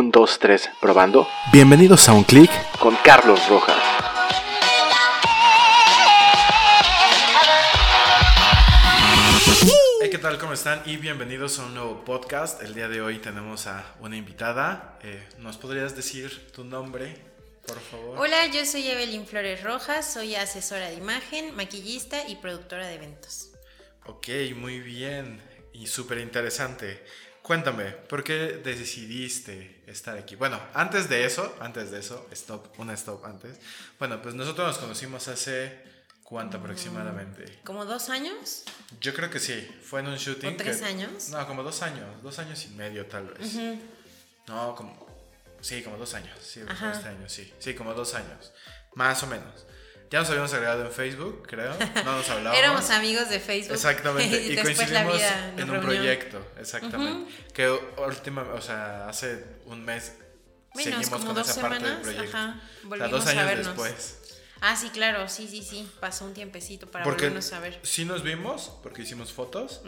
Un, dos, tres, probando. Bienvenidos a Un Click con Carlos Rojas. Hey, ¿qué tal? ¿Cómo están? Y bienvenidos a un nuevo podcast. El día de hoy tenemos a una invitada. Eh, ¿Nos podrías decir tu nombre, por favor? Hola, yo soy Evelyn Flores Rojas, soy asesora de imagen, maquillista y productora de eventos. Ok, muy bien y súper interesante. Cuéntame, ¿por qué decidiste estar aquí? Bueno, antes de eso, antes de eso, stop, una stop antes. Bueno, pues nosotros nos conocimos hace cuánto aproximadamente. ¿Como dos años? Yo creo que sí, fue en un shooting. ¿O tres años? No, como dos años, dos años y medio tal vez. No, como, sí, como dos años, sí, este año, sí, sí, como dos años, más o menos. Ya nos habíamos agregado en Facebook, creo. No nos hablábamos. Éramos amigos de Facebook. Exactamente. Y, coincidimos en un proyecto. Exactamente. Que última, o sea, hace un mes seguimos con esa parte del proyecto. Ajá. Volvimos dos años a vernos. después. Ah, sí, claro, sí, sí, sí. Pasó un tiempecito para volvernos a ver. Sí nos vimos, porque hicimos fotos,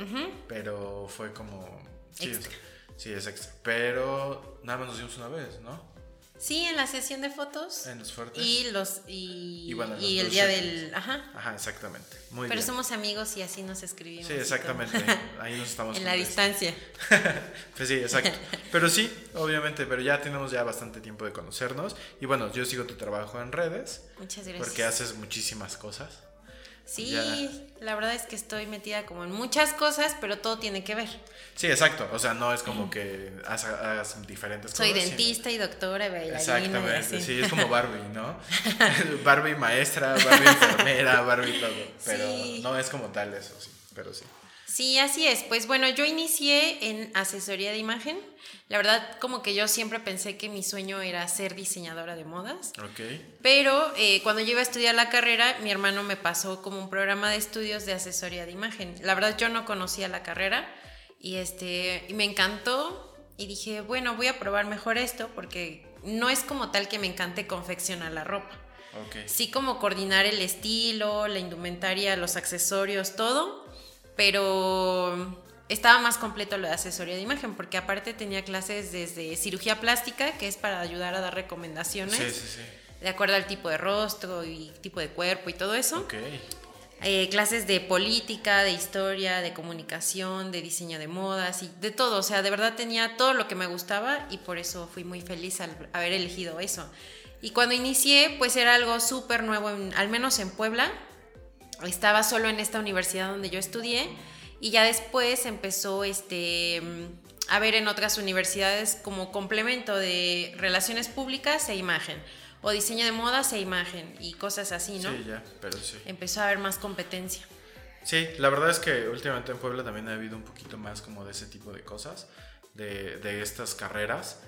pero fue como. Sí, extra. sí, es extra. Pero nada más nos vimos una vez, ¿no? Sí, en la sesión de fotos. En los fuertes. Y los y, y, el día del, ajá. Ajá, exactamente. Muy Pero somos amigos y así nos escribimos. Sí, exactamente. Ahí nos estamos. en la distancia. pues sí, exacto. Pero sí, obviamente, pero ya tenemos ya bastante tiempo de conocernos y bueno, yo sigo tu trabajo en redes. Muchas gracias. Porque haces muchísimas cosas. Sí, la verdad es que estoy metida como en muchas cosas, pero todo tiene que ver. Sí, exacto. O sea, no es como que hagas, diferentes Soy cosas. Soy dentista y doctora y bailarina. Exactamente, sí, es como Barbie, ¿no? Barbie maestra, Barbie enfermera, Barbie todo. Pero no es como tal eso, sí, pero sí. Sí, así es. Pues bueno, yo inicié en asesoría de imagen. La verdad, como que yo siempre pensé que mi sueño era ser diseñadora de modas. Ok. Pero eh, cuando yo iba a estudiar la carrera, mi hermano me pasó como un programa de estudios de asesoría de imagen. La verdad, yo no conocía la carrera y, este, y me encantó y dije, bueno, voy a probar mejor esto porque no es como tal que me encante confeccionar la ropa. Okay. Sí como coordinar el estilo, la indumentaria, los accesorios, todo pero estaba más completo lo de asesoría de imagen, porque aparte tenía clases desde cirugía plástica, que es para ayudar a dar recomendaciones. De acuerdo al tipo de rostro y tipo de cuerpo y todo eso. Eh, clases de política, de historia, de comunicación, de diseño de modas y de todo. O sea, de verdad tenía todo lo que me gustaba y por eso fui muy feliz al haber elegido eso. Y cuando inicié, pues era algo súper nuevo, al menos en Puebla estaba solo en esta universidad donde yo estudié y ya después empezó este, a ver en otras universidades como complemento de relaciones públicas e imagen o diseño de modas e imagen y cosas así, ¿no? Sí, ya, pero sí. Empezó a haber más competencia. Sí, la verdad es que últimamente en Puebla también ha habido un poquito más como de ese tipo de cosas, de, de estas carreras,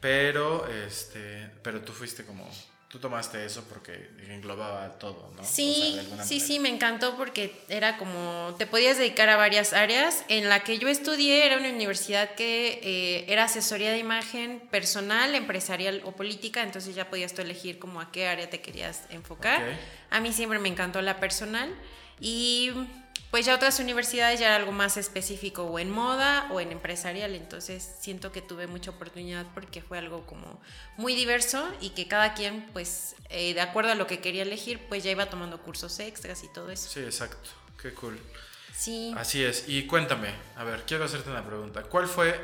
pero, este, pero tú fuiste como tú tomaste eso porque englobaba todo, ¿no? Sí, sí, sí, me encantó porque era como, te podías dedicar a varias áreas. En la que yo estudié era una universidad que eh, era asesoría de imagen personal, empresarial o política, entonces ya podías tú elegir como a qué área te querías enfocar. A mí siempre me encantó la personal y pues ya otras universidades ya era algo más específico o en moda o en empresarial, entonces siento que tuve mucha oportunidad porque fue algo como muy diverso y que cada quien pues eh, de acuerdo a lo que quería elegir pues ya iba tomando cursos extras y todo eso. Sí, exacto, qué cool. Sí. Así es, y cuéntame, a ver, quiero hacerte una pregunta, ¿cuál fue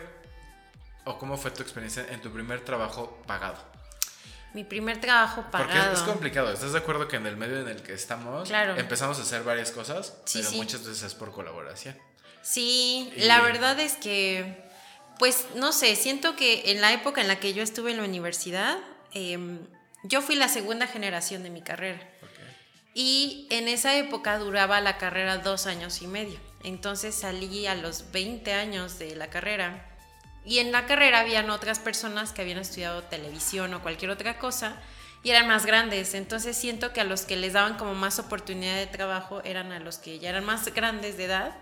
o cómo fue tu experiencia en tu primer trabajo pagado? Mi primer trabajo pagado. Porque es complicado. ¿Estás de acuerdo que en el medio en el que estamos empezamos a hacer varias cosas, pero muchas veces es por colaboración? Sí, la verdad es que, pues no sé, siento que en la época en la que yo estuve en la universidad, em, yo fui la segunda generación de mi carrera. Y en esa época duraba la carrera dos años y medio. Entonces salí a los 20 años de la carrera y en la carrera habían otras personas que habían estudiado televisión o cualquier otra cosa y eran más grandes. Entonces siento que a los que les daban como más oportunidad de trabajo eran a los que ya eran más grandes de edad.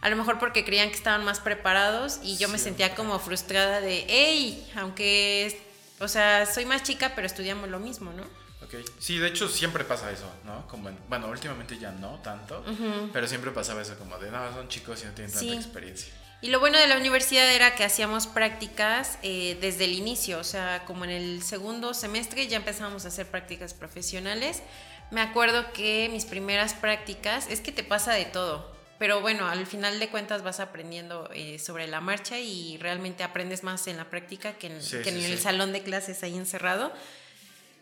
A lo mejor porque creían que estaban más preparados y yo me sentía como frustrada de, hey, aunque, o sea, soy más chica, pero estudiamos lo mismo, ¿no? Ok. Sí, de hecho siempre pasa eso, ¿no? Como en- bueno, últimamente ya no tanto, pero siempre pasaba eso como de, no, son chicos y no tienen tanta experiencia. Y lo bueno de la universidad era que hacíamos prácticas eh, desde el inicio, o sea, como en el segundo semestre ya empezábamos a hacer prácticas profesionales. Me acuerdo que mis primeras prácticas, es que te pasa de todo, pero bueno, al final de cuentas vas aprendiendo eh, sobre la marcha y realmente aprendes más en la práctica que en, Sí, que en sí, el salón de clases ahí encerrado.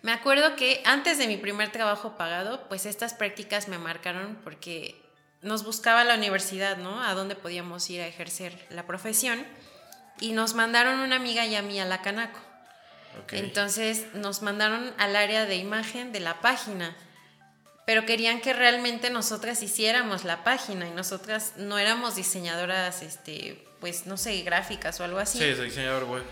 Me acuerdo que antes de mi primer trabajo pagado, pues estas prácticas me marcaron porque nos buscaba la universidad, ¿no? A dónde podíamos ir a ejercer la profesión. Y nos mandaron una amiga y a mí a la Canaco. Entonces nos mandaron al área de imagen de la página. Pero querían que realmente nosotras hiciéramos la página y nosotras no éramos diseñadoras, este, pues no sé, gráficas o algo así. Sí, diseñador web.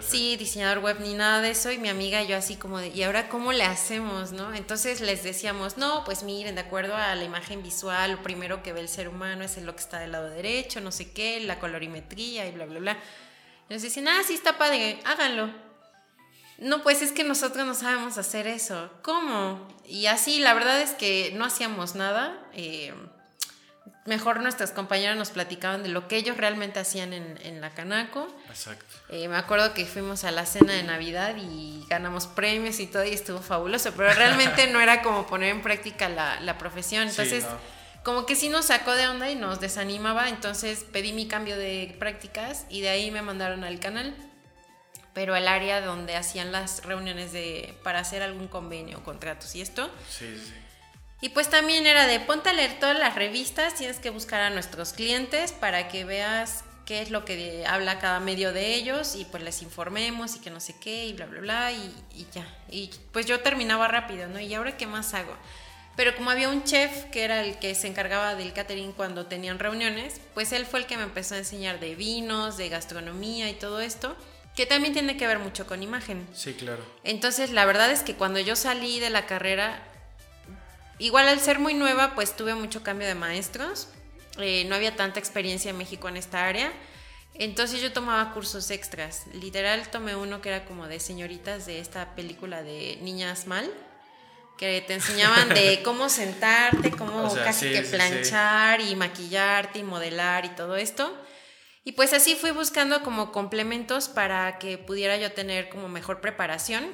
Sí, diseñador web ni nada de eso. Y mi amiga y yo así como de, ¿y ahora cómo le hacemos, no? Entonces les decíamos, no, pues miren, de acuerdo a la imagen visual, lo primero que ve el ser humano es lo que está del lado derecho, no sé qué, la colorimetría y bla, bla, bla. Y nos decían, ah, sí, está padre, háganlo. No, pues es que nosotros no sabemos hacer eso. ¿Cómo? Y así, la verdad es que no hacíamos nada. eh, mejor nuestras compañeras nos platicaban de lo que ellos realmente hacían en, en la Canaco. Exacto. Eh, me acuerdo que fuimos a la cena de Navidad y ganamos premios y todo y estuvo fabuloso, pero realmente no era como poner en práctica la, la profesión. Sí, Entonces, no. como que sí nos sacó de onda y nos desanimaba, entonces pedí mi cambio de prácticas y de ahí me mandaron al canal, pero al área donde hacían las reuniones de, para hacer algún convenio, contratos y esto. Sí, sí. Y pues también era de ponte a leer todas las revistas, tienes que buscar a nuestros clientes para que veas qué es lo que habla cada medio de ellos y pues les informemos y que no sé qué y bla, bla, bla y, y ya. Y pues yo terminaba rápido, ¿no? ¿Y ahora qué más hago? Pero como había un chef que era el que se encargaba del catering cuando tenían reuniones, pues él fue el que me empezó a enseñar de vinos, de gastronomía y todo esto, que también tiene que ver mucho con imagen. Sí, claro. Entonces, la verdad es que cuando yo salí de la carrera, igual al ser muy nueva, pues tuve mucho cambio de maestros. Eh, no había tanta experiencia en México en esta área. Entonces yo tomaba cursos extras. Literal tomé uno que era como de señoritas de esta película de Niñas Mal, que te enseñaban de cómo sentarte, cómo O sea, casi sí, que sí, sí. planchar y maquillarte y modelar y todo esto. Y pues así fui buscando como complementos para que pudiera yo tener como mejor preparación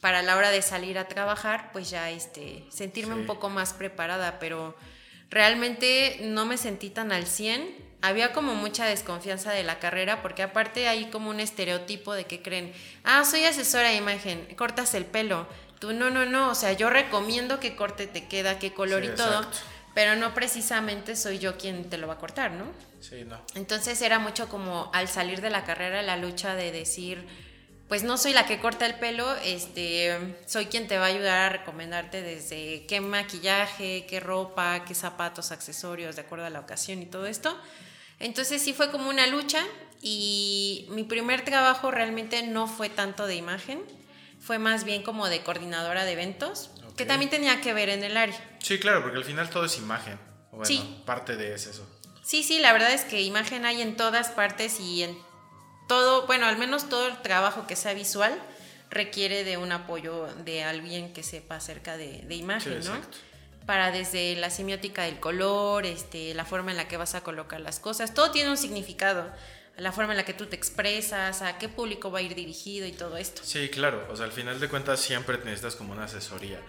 para la hora de salir a trabajar, pues ya este, sentirme un poco más preparada, pero realmente no me sentí tan al 100. Había como mucha desconfianza de la carrera, porque aparte hay como un estereotipo de que creen, ah, soy asesora de imagen, cortas el pelo. Tú, no, no, no, o sea, yo recomiendo qué corte te queda, qué color Sí, y todo, exacto. pero no precisamente soy yo quien te lo va a cortar, ¿no? Sí, no. Entonces era mucho como al salir de la carrera la lucha de decir, pues no soy la que corta el pelo, este, soy quien te va a ayudar a recomendarte desde qué maquillaje, qué ropa, qué zapatos, accesorios, de acuerdo a la ocasión y todo esto. Entonces sí fue como una lucha y mi primer trabajo realmente no fue tanto de imagen, fue más bien como de coordinadora de eventos, que también tenía que ver en el área. Sí, claro, porque al final todo es imagen. Bueno, Sí. parte de es eso. Sí, sí, la verdad es que imagen hay en todas partes y en todo, bueno, al menos todo el trabajo que sea visual requiere de un apoyo de alguien que sepa acerca de, de imagen, Sí, ¿no? exacto. Para desde la semiótica del color, este, la forma en la que vas a colocar las cosas, todo tiene un significado, la forma en la que tú te expresas, a qué público va a ir dirigido y todo esto. Sí, claro. O sea, al final de cuentas siempre necesitas como una asesoría,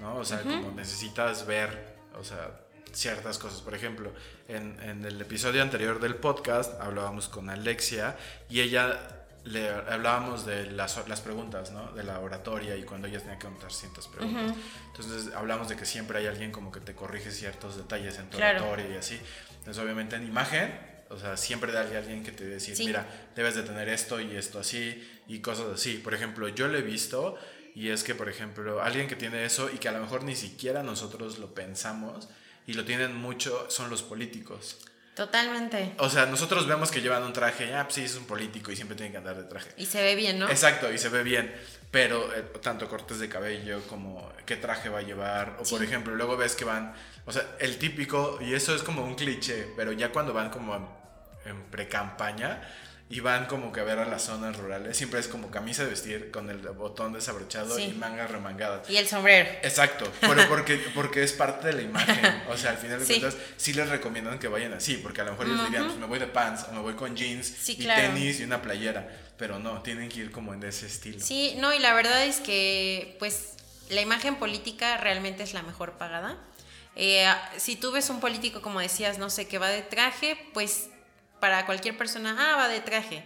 ¿no? O sea, como necesitas ver, o sea, ciertas cosas. Por ejemplo, en, en el episodio anterior del podcast hablábamos con Alexia y ella le hablábamos de las, las preguntas, ¿no? De la oratoria y cuando ella tenía que contar ciertas preguntas. Entonces hablamos de que siempre hay alguien como que te corrige ciertos detalles en tu Claro. oratoria y así. Entonces obviamente en imagen, o sea, siempre hay alguien que te dice, Sí. mira, debes de tener esto y esto así y cosas así. Por ejemplo, yo lo he visto y es que, por ejemplo, alguien que tiene eso y que a lo mejor ni siquiera nosotros lo pensamos y lo tienen mucho son los políticos. Totalmente. O sea, nosotros vemos que llevan un traje, ah, pues sí, es un político y siempre tiene que andar de traje. Y se ve bien, ¿no? Exacto, y se ve bien, pero eh, tanto cortes de cabello como qué traje va a llevar, o por Sí. ejemplo, luego ves que van, o sea, el típico, y eso es como un cliché, pero ya cuando van como en, en pre-campaña, y van como que a ver a las zonas rurales. Siempre es como camisa de vestir con el botón desabrochado Sí. y mangas remangadas. Y el sombrero. Exacto, pero porque, porque es parte de la imagen. O sea, al final de Sí. cuentas, sí les recomiendan que vayan así, porque a lo mejor ellos dirían, pues me voy de pants, o me voy con jeans Sí, y claro. tenis y una playera. Pero no, tienen que ir como en ese estilo. Sí, no, y la verdad es que, pues, la imagen política realmente es la mejor pagada. Eh, si tú ves un político, como decías, no sé, que va de traje, pues para cualquier persona, ah, va de traje.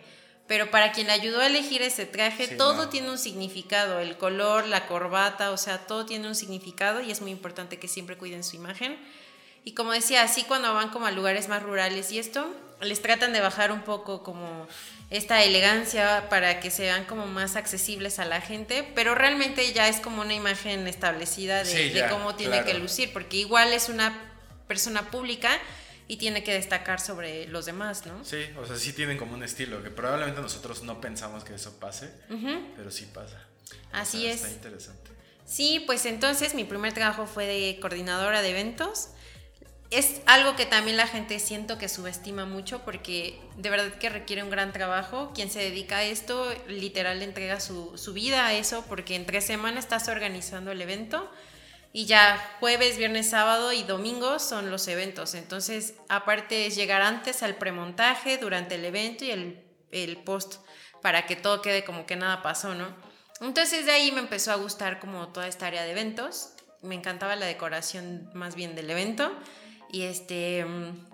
Pero para quien le ayudó a elegir ese traje, Sí, todo no. tiene un significado. El color, la corbata, o sea, todo tiene un significado y es muy importante que siempre cuiden su imagen. Y como decía, así cuando van como a lugares más rurales y esto, les tratan de bajar un poco como esta elegancia para que sean como más accesibles a la gente, pero realmente ya es como una imagen establecida de, Sí, de ya, cómo tiene claro. que lucir, porque igual es una persona pública y tiene que destacar sobre los demás, ¿no? Sí, o sea, sí tienen como un estilo que probablemente nosotros no pensamos que eso pase, Ujú. pero sí pasa. O Así sea, es. Está interesante. Sí, pues entonces mi primer trabajo fue de coordinadora de eventos. Es algo que también la gente siento que subestima mucho porque de verdad que requiere un gran trabajo. Quien se dedica a esto literal le entrega su, su vida a eso porque en tres semanas estás organizando el evento y ya jueves, viernes, sábado y domingo son los eventos. Entonces, aparte es llegar antes al premontaje, durante el evento y el, el post para que todo quede como que nada pasó, ¿no? Entonces de ahí me empezó a gustar como toda esta área de eventos. Me encantaba la decoración más bien del evento. Y este, mm,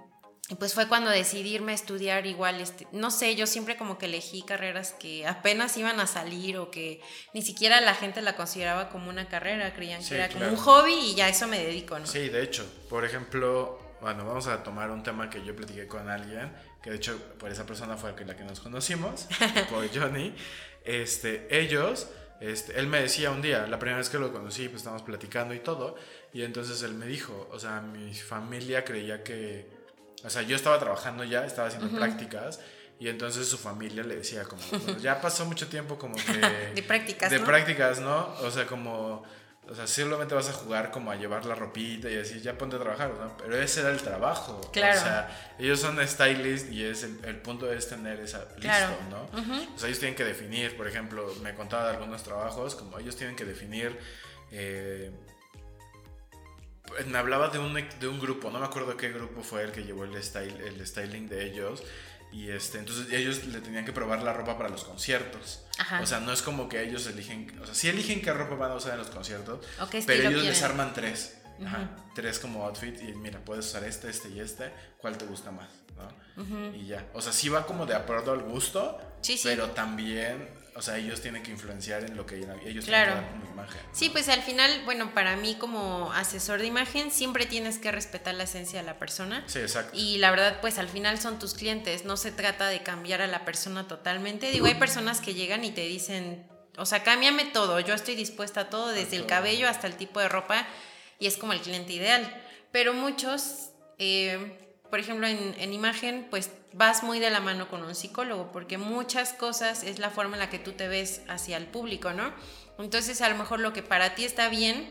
pues fue cuando decidí irme a estudiar igual, este, no sé, yo siempre como que elegí carreras que apenas iban a salir o que ni siquiera la gente la consideraba como una carrera, creían Sí, que era como un hobby y ya a eso me dedico, ¿no? Sí, de hecho, por ejemplo, bueno, vamos a tomar un tema que yo platiqué con alguien, que de hecho por esa persona fue la que nos conocimos, por Johnny. Este, ellos, este, él me decía un día, la primera vez que lo conocí, pues estábamos platicando y todo, y entonces él me dijo, o sea, mi familia creía que, o sea, yo estaba trabajando ya, estaba haciendo prácticas. Y entonces su familia le decía como, "Bueno, ya pasó mucho tiempo como que... De prácticas, De ¿no? prácticas, ¿no? O sea, como... O sea, solamente vas a jugar como a llevar la ropita y así, ya ponte a trabajar, ¿no? Pero ese era el trabajo. Claro. O sea, ellos son stylists y es el, el punto es tener esa listo, Claro. ¿no? Ujú. O sea, ellos tienen que definir, por ejemplo, me contaba de algunos trabajos, como ellos tienen que definir... eh, me hablaba de un, de un grupo, no me acuerdo qué grupo fue el que llevó el, style, el styling de ellos. Y este, entonces ellos le tenían que probar la ropa para los conciertos. Ajá. O sea, no es como que ellos eligen, o sea, sí eligen qué ropa van a usar en los conciertos, pero ellos les arman tres. Ajá, tres como outfit y mira, puedes usar este, este y este, ¿cuál te gusta más? ¿no? Y ya. O sea, sí va como de acuerdo al gusto, Sí, sí. pero también, o sea, ellos tienen que influenciar en lo que ellos Claro. tienen que dar como imagen. ¿no? Sí, pues al final, bueno, para mí como asesor de imagen siempre tienes que respetar la esencia de la persona. Sí, exacto. Y la verdad, pues al final son tus clientes, no se trata de cambiar a la persona totalmente. Digo, hay personas que llegan y te dicen, o sea, cámbiame todo, yo estoy dispuesta a todo, desde el cabello hasta el tipo de ropa, y es como el cliente ideal. Pero muchos, eh, por ejemplo, en, en imagen, pues vas muy de la mano con un psicólogo, porque muchas cosas es la forma en la que tú te ves hacia el público, ¿no? Entonces, a lo mejor lo que para ti está bien,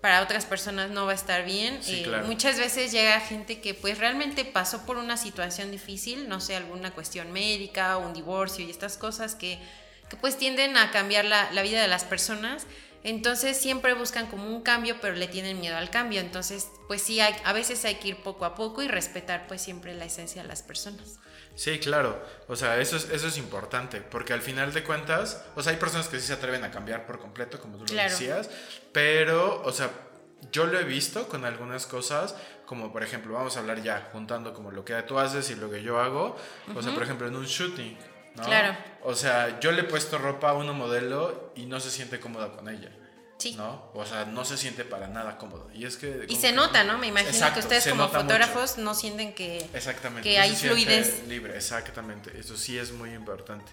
para otras personas no va a estar bien. Sí, Eh, claro. Muchas veces llega gente que pues realmente pasó por una situación difícil, no sé, alguna cuestión médica, un divorcio y estas cosas que, que pues tienden a cambiar la, la vida de las personas. Entonces siempre buscan como un cambio, pero le tienen miedo al cambio. Entonces, pues sí, hay, a veces hay que ir poco a poco y respetar pues siempre la esencia de las personas. Sí, claro. O sea, eso es, eso es importante, porque al final de cuentas, o sea, hay personas que sí se atreven a cambiar por completo, como tú lo Claro. decías, pero, o sea, yo lo he visto con algunas cosas, como por ejemplo, vamos a hablar ya, juntando como lo que tú haces y lo que yo hago, o sea, por ejemplo, en un shooting, ¿no? Claro. O sea, yo le he puesto ropa a una modelo y no se siente cómoda con ella. Sí. ¿No? O sea, no se siente para nada cómodo. Y es que. Y se que- nota, ¿no? Me imagino Exacto, que ustedes como mucho. fotógrafos no sienten que... Exactamente. que no hay fluidez. Libre, exactamente. Eso sí es muy importante.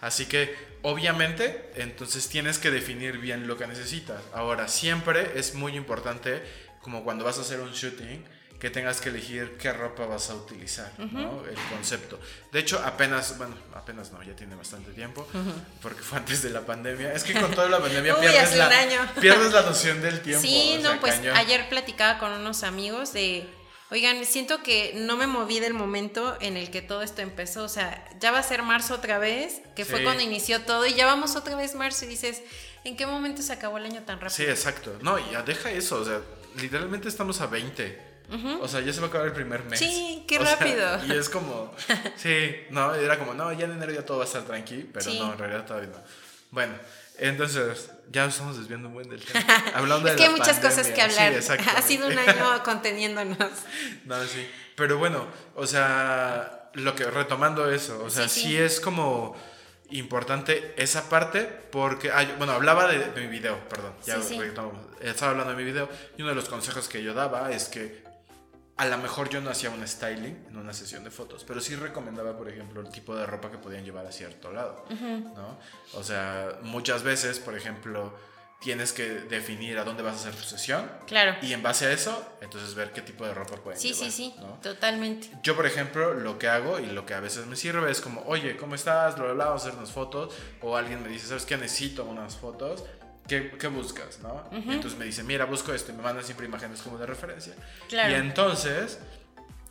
Así que, obviamente, entonces tienes que definir bien lo que necesitas. Ahora, siempre es muy importante, como cuando vas a hacer un shooting, que tengas que elegir qué ropa vas a utilizar, ¿no? El concepto. De hecho, apenas, bueno, apenas no, ya tiene bastante tiempo, porque fue antes de la pandemia. Es que con toda la pandemia Uy, pierdes, la, pierdes la noción del tiempo. Sí, o sea, no, pues cañón. ayer platicaba con unos amigos de Oigan, siento que no me moví del momento en el que todo esto empezó. O sea, ya va a ser marzo otra vez, que fue cuando inició todo, y ya vamos otra vez marzo y dices, ¿en qué momento se acabó el año tan rápido? Sí, exacto. No, ya deja eso, o sea, literalmente estamos a 20. O sea, ya se va a acabar el primer mes. Sí, qué O sea, rápido. y es como, sí, no, era como, no, ya en enero ya todo va a estar tranqui, pero Sí. no, en realidad todavía no. Bueno, entonces, ya nos estamos desviando un buen del tema. Hablando Es de que hay muchas cosas pandemia. que hablar. Sí, ha sido un año conteniéndonos. No, sí. Pero bueno, o sea, lo que retomando eso, o sea, Sí, sí, sí. es como importante esa parte porque, ah, yo- bueno, hablaba de, de mi video, perdón, ya. Estaba hablando de mi video y uno de los consejos que yo daba es que a lo mejor yo no hacía un styling en una sesión de fotos, pero sí recomendaba, por ejemplo, el tipo de ropa que podían llevar a cierto lado, ¿no? O sea, muchas veces, por ejemplo, tienes que definir a dónde vas a hacer tu sesión Claro. y en base a eso, entonces ver qué tipo de ropa pueden Sí, llevar. sí, sí, ¿no? totalmente. Yo, por ejemplo, lo que hago y lo que a veces me sirve es como, oye, ¿cómo estás? Bla, bla, bla, vamos a hacer unas fotos. O alguien me dice, ¿sabes qué? Necesito unas fotos. ¿Qué, qué buscas? ¿no? Y entonces me dice, mira, busco esto y me mandan siempre imágenes como de referencia. Claro. Y entonces,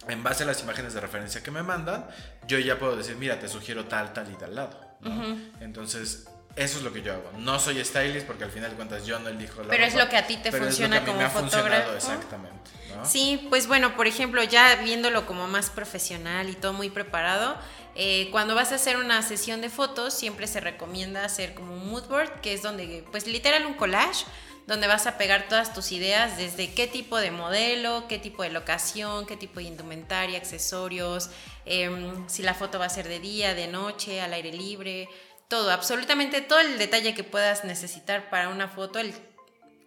en base a las imágenes de referencia que me mandan, yo ya puedo decir, mira, te sugiero tal, tal y tal lado. ¿no? Entonces, eso es lo que yo hago. No soy stylist porque al final de cuentas yo no elijo la Pero es ropa, lo que a ti te es lo funciona que a mí como me ha funcionado fotógrafo. Exactamente. ¿no? Sí, pues bueno, por ejemplo, ya viéndolo como más profesional y todo muy preparado, eh, cuando vas a hacer una sesión de fotos, siempre se recomienda hacer como un mood board, que es donde, pues literal un collage, donde vas a pegar todas tus ideas desde qué tipo de modelo, qué tipo de locación, qué tipo de indumentaria, accesorios, em, si la foto va a ser de día, de noche, al aire libre, todo, absolutamente todo el detalle que puedas necesitar para una foto, el-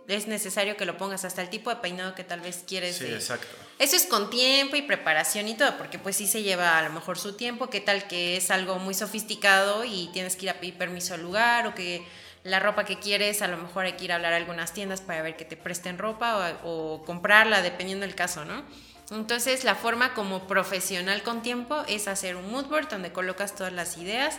es necesario que lo pongas hasta el tipo de peinado que tal vez quieres. Sí, de- exacto. eso es con tiempo y preparación y todo, porque pues sí se lleva a lo mejor su tiempo, qué tal que es algo muy sofisticado y tienes que ir a pedir permiso al lugar o que la ropa que quieres, a lo mejor hay que ir a hablar a algunas tiendas para ver que te presten ropa o, o comprarla, dependiendo del caso, ¿no? Entonces la forma como profesional con tiempo es hacer un mood board donde colocas todas las ideas,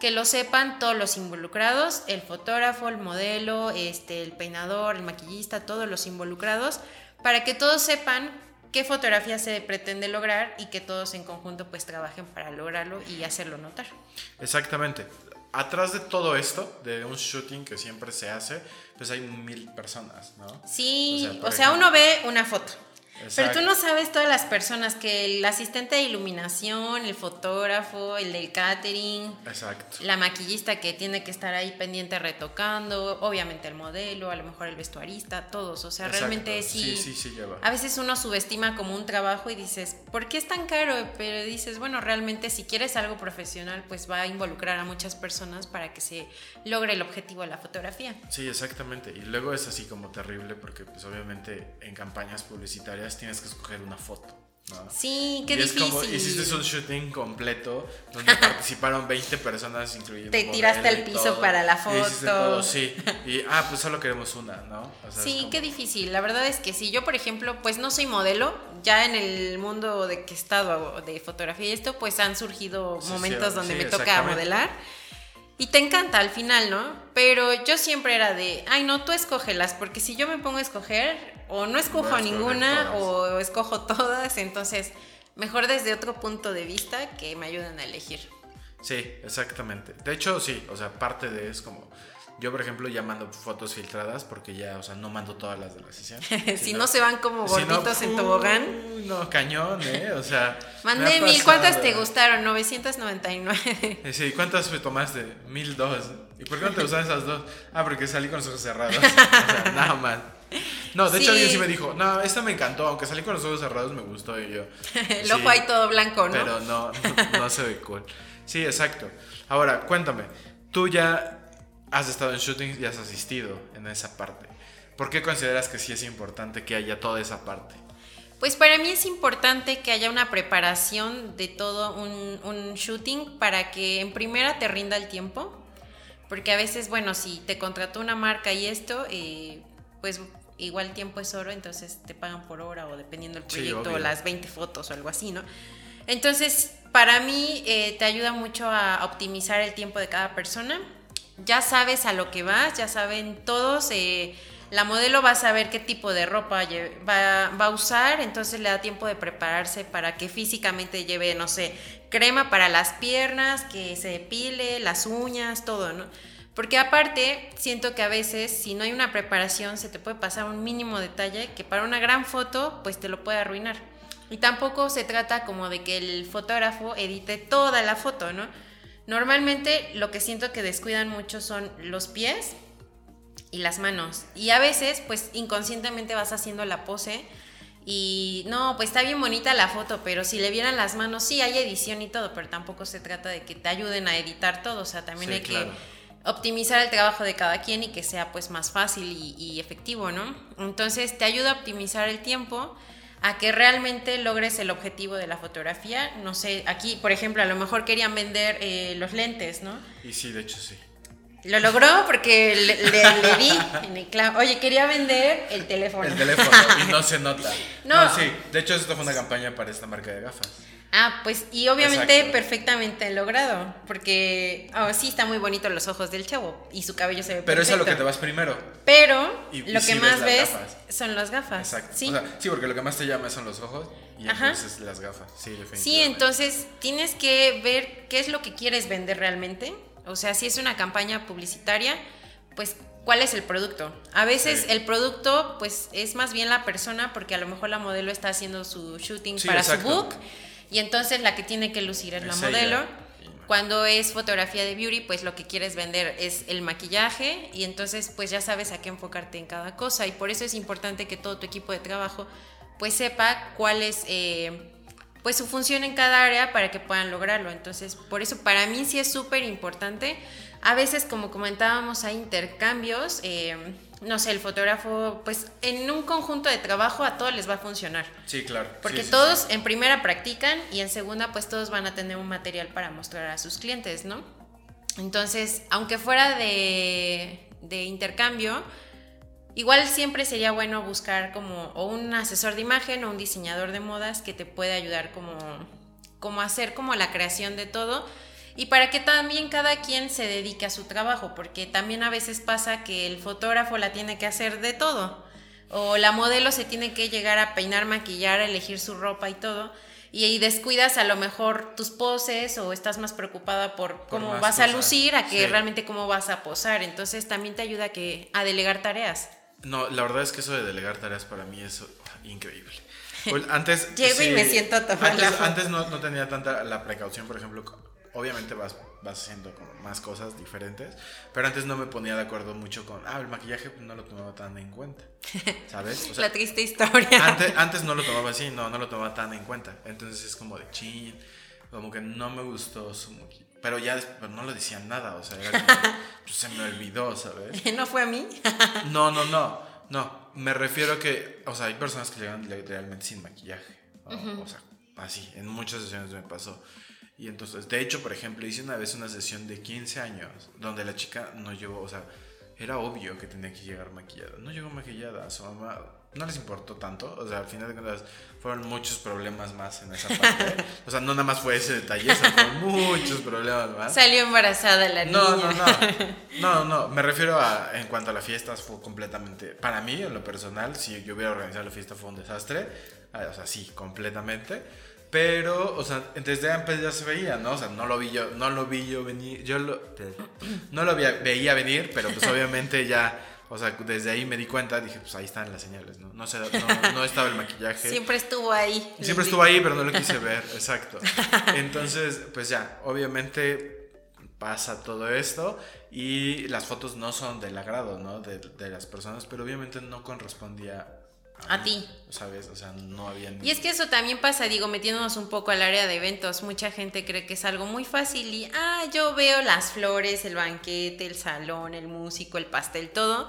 que lo sepan todos los involucrados, el fotógrafo, el modelo, este, el peinador, el maquillista, todos los involucrados, para que todos sepan qué fotografía se pretende lograr y que todos en conjunto pues trabajen para lograrlo y hacerlo notar. Exactamente. Atrás de todo esto, de un shooting que siempre se hace, pues hay mil personas, ¿no? Sí, O sea, o sea, uno ve una foto. Pero tú no sabes todas las personas, que el asistente de iluminación, el fotógrafo, el del catering, Exacto. la maquillista que tiene que estar ahí pendiente retocando, obviamente el modelo, a lo mejor el vestuarista, todos. O sea, Exacto. realmente sí. Sí, sí, sí lleva. A veces uno subestima como un trabajo y dices, ¿por qué es tan caro? Pero dices, bueno, realmente si quieres algo profesional, pues va a involucrar a muchas personas para que se logre el objetivo de la fotografía. Sí, exactamente. Y luego es así como terrible porque pues obviamente en campañas publicitarias tienes que escoger una foto, ¿no? Sí, qué y es difícil. como, hiciste un shooting completo donde participaron 20 personas, incluyendo Te tiraste al y piso todo, para la y foto. todo, sí. Y, ah, pues solo queremos una, ¿no? O sea, Sí, como- qué difícil. La verdad es que sí. Yo, por ejemplo, pues no soy modelo. Ya en el mundo de que he estado de fotografía y esto, pues han surgido Sí, momentos sí, donde sí, me toca modelar. Y te encanta al final, ¿no? Pero yo siempre era de, ay, no, tú escógelas, porque si yo me pongo a escoger, o no escojo ninguna, o escojo todas, entonces mejor desde otro punto de vista que me ayuden a elegir. Sí, exactamente. De hecho, sí, o sea, parte de es como. Yo, por ejemplo, ya mando fotos filtradas porque ya, o sea, no mando todas las de la sesión. si no se van como si no, gorditos en uy, tobogán. No, cañón, ¿eh? O sea. Mandé mil, ¿cuántas te pasado. gustaron? 999. Eh, Sí, ¿cuántas me tomaste? Mil dos. ¿Y por qué no te usan esas dos? Ah, porque salí con los ojos cerrados. O sea, nada más. No, de hecho Sí. alguien sí me dijo, no, esta me encantó, aunque salí con los ojos cerrados me gustó y yo. El "Sí, ojo ahí todo blanco, ¿no? Pero no, no, no se ve cool. Sí, exacto. Ahora, cuéntame, tú ya has estado en shootings y has asistido en esa parte. ¿Por qué consideras que sí es importante que haya toda esa parte? Pues para mí es importante que haya una preparación de todo un, un shooting para que en primera te rinda el tiempo. Porque a veces, bueno, si te contrató una marca y esto, eh, pues igual tiempo es oro, entonces te pagan por hora o dependiendo del Sí, proyecto, obvio. las 20 fotos o algo así, ¿no? Entonces, para mí eh, te ayuda mucho a optimizar el tiempo de cada persona. Ya sabes a lo que vas, ya saben todos. eh, La modelo va a saber qué tipo de ropa va, va a usar, entonces le da tiempo de prepararse para que físicamente lleve, no sé, crema para las piernas, que se depile, las uñas, todo, ¿no? Porque aparte, siento que a veces, si no hay una preparación, se te puede pasar un mínimo detalle que para una gran foto, pues te lo puede arruinar. Y tampoco se trata como de que el fotógrafo edite toda la foto, ¿no? Normalmente lo que siento que descuidan mucho son los pies y las manos. Y a veces, pues inconscientemente vas haciendo la pose y no, pues está bien bonita la foto, pero si le vieran las manos, sí hay edición y todo, pero tampoco se trata de que te ayuden a editar todo, o sea, también Sí, hay claro. que optimizar el trabajo de cada quien y que sea pues más fácil y, y efectivo, ¿no? Entonces te ayuda a optimizar el tiempo a que realmente logres el objetivo de la fotografía. No sé, aquí, por ejemplo, a lo mejor querían vender eh, los lentes, ¿no? Y sí, de hecho sí. Lo logró porque le, le- le di en el clavo. Oye, quería vender el teléfono. El teléfono y no se nota. No. No, sí. De hecho, esto fue una campaña para esta marca de gafas. Ah, pues y obviamente Exacto. perfectamente logrado, porque oh, sí está muy bonito los ojos del chavo y su cabello se ve Pero eso es a lo que perfecto. te vas primero. Pero Y- lo que más ves son las gafas. Exacto. Sí. O sea, sí, porque lo que más te llama son los ojos y Ajá. entonces las gafas. Sí. Sí, entonces tienes que ver qué es lo que quieres vender realmente. O sea, si es una campaña publicitaria, pues cuál es el producto. A veces Sí. el producto, pues es más bien la persona, porque a lo mejor la modelo está haciendo su shooting Sí, para exacto. su book y entonces la que tiene que lucir es, la Es modelo. Cuando es fotografía de beauty, pues lo que quieres vender es el maquillaje y entonces pues ya sabes a qué enfocarte en cada cosa y por eso es importante que todo tu equipo de trabajo pues sepa cuál es eh, pues su función en cada área para que puedan lograrlo. Entonces por eso para mí sí es súper importante. A veces como comentábamos hay intercambios, eh, no sé, el fotógrafo pues en un conjunto de trabajo a todos les va a funcionar. Sí, claro. Porque Sí, sí, todos sí. en primera practican y en segunda pues todos van a tener un material para mostrar a sus clientes, ¿no? Entonces, aunque fuera de, de intercambio, igual siempre sería bueno buscar como o un asesor de imagen o un diseñador de modas que te pueda ayudar como, como hacer como la creación de todo y para que también cada quien se dedique a su trabajo, porque también a veces pasa que el fotógrafo la tiene que hacer de todo, o la modelo se tiene que llegar a peinar, maquillar, elegir su ropa y todo, y descuidas a lo mejor tus poses o estás más preocupada por cómo vas a lucir, a que Sí. realmente cómo vas a posar, entonces también te ayuda a, que, a delegar tareas. No, la verdad es que eso de delegar tareas para mí es oh, increíble. Pues antes. Llego y me siento a tomar antes, la. Antes no, no tenía tanta la precaución, por ejemplo. Obviamente vas, vas haciendo como más cosas diferentes, pero antes no me ponía de acuerdo mucho con. Ah, el maquillaje no lo tomaba tan en cuenta. ¿Sabes? O sea, la triste historia. antes, antes no lo tomaba así, no, no lo tomaba tan en cuenta. Entonces es como de chin, como que no me gustó su maquillaje. Pero ya pero no lo decían nada, o sea, era como, pues, se me olvidó, ¿sabes? no fue a mí. No, no, no. No, me refiero a que, o sea, hay personas que llegan le- realmente sin maquillaje. ¿no? O sea, así, en muchas sesiones me pasó. Y entonces, de hecho, por ejemplo, hice una vez una sesión de 15 años donde la chica no llevó, o sea, era obvio que tenía que llegar maquillada. No llegó maquillada, a su mamá no les importó tanto. O sea, al final de cuentas, fueron muchos problemas más en esa parte. o sea, no nada más fue ese detalle, o sea, fueron muchos problemas más. Salió embarazada la No, niña. no, no. No, no. Me refiero a, en cuanto a las fiestas, fue completamente. Para mí, en lo personal, si yo hubiera organizado la fiesta, fue un desastre. Ah, O sea, sí, completamente. Pero, o sea, desde antes ya se veía, ¿no? O sea, no lo vi yo, no lo vi yo venir. Yo lo, no lo veía, veía venir, pero pues obviamente ya. O sea, desde ahí me di cuenta, dije, pues ahí están las señales, ¿no? No, sé, no, no estaba el maquillaje. Siempre estuvo ahí. Siempre estuvo ahí, pero no lo quise ver, exacto. Entonces, pues ya, obviamente pasa todo esto y las fotos no son del agrado, ¿no? De, de las personas, pero obviamente no correspondía A ti. ¿Sabes? O sea, no había... ni- Y es que eso también pasa, digo, metiéndonos un poco al área de eventos. Mucha gente cree que es algo muy fácil y, ah, yo veo las flores, el banquete, el salón, el músico, el pastel, todo.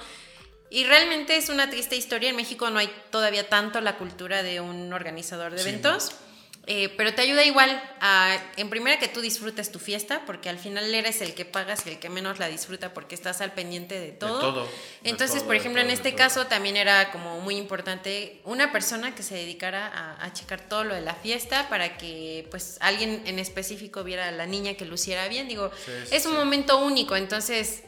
Y realmente es una triste historia. En México no hay todavía tanto la cultura de un organizador de Sí. eventos. Eh, pero te ayuda igual a, en primera, que tú disfrutes tu fiesta, porque al final eres el que pagas y el que menos la disfruta porque estás al pendiente de todo. todo, de Entonces, todo, por ejemplo, en todo, este caso también era como muy importante una persona que se dedicara a, a checar todo lo de la fiesta para que pues alguien en específico viera a la niña que luciera bien. Digo, Sí, sí, es un sí. momento único, entonces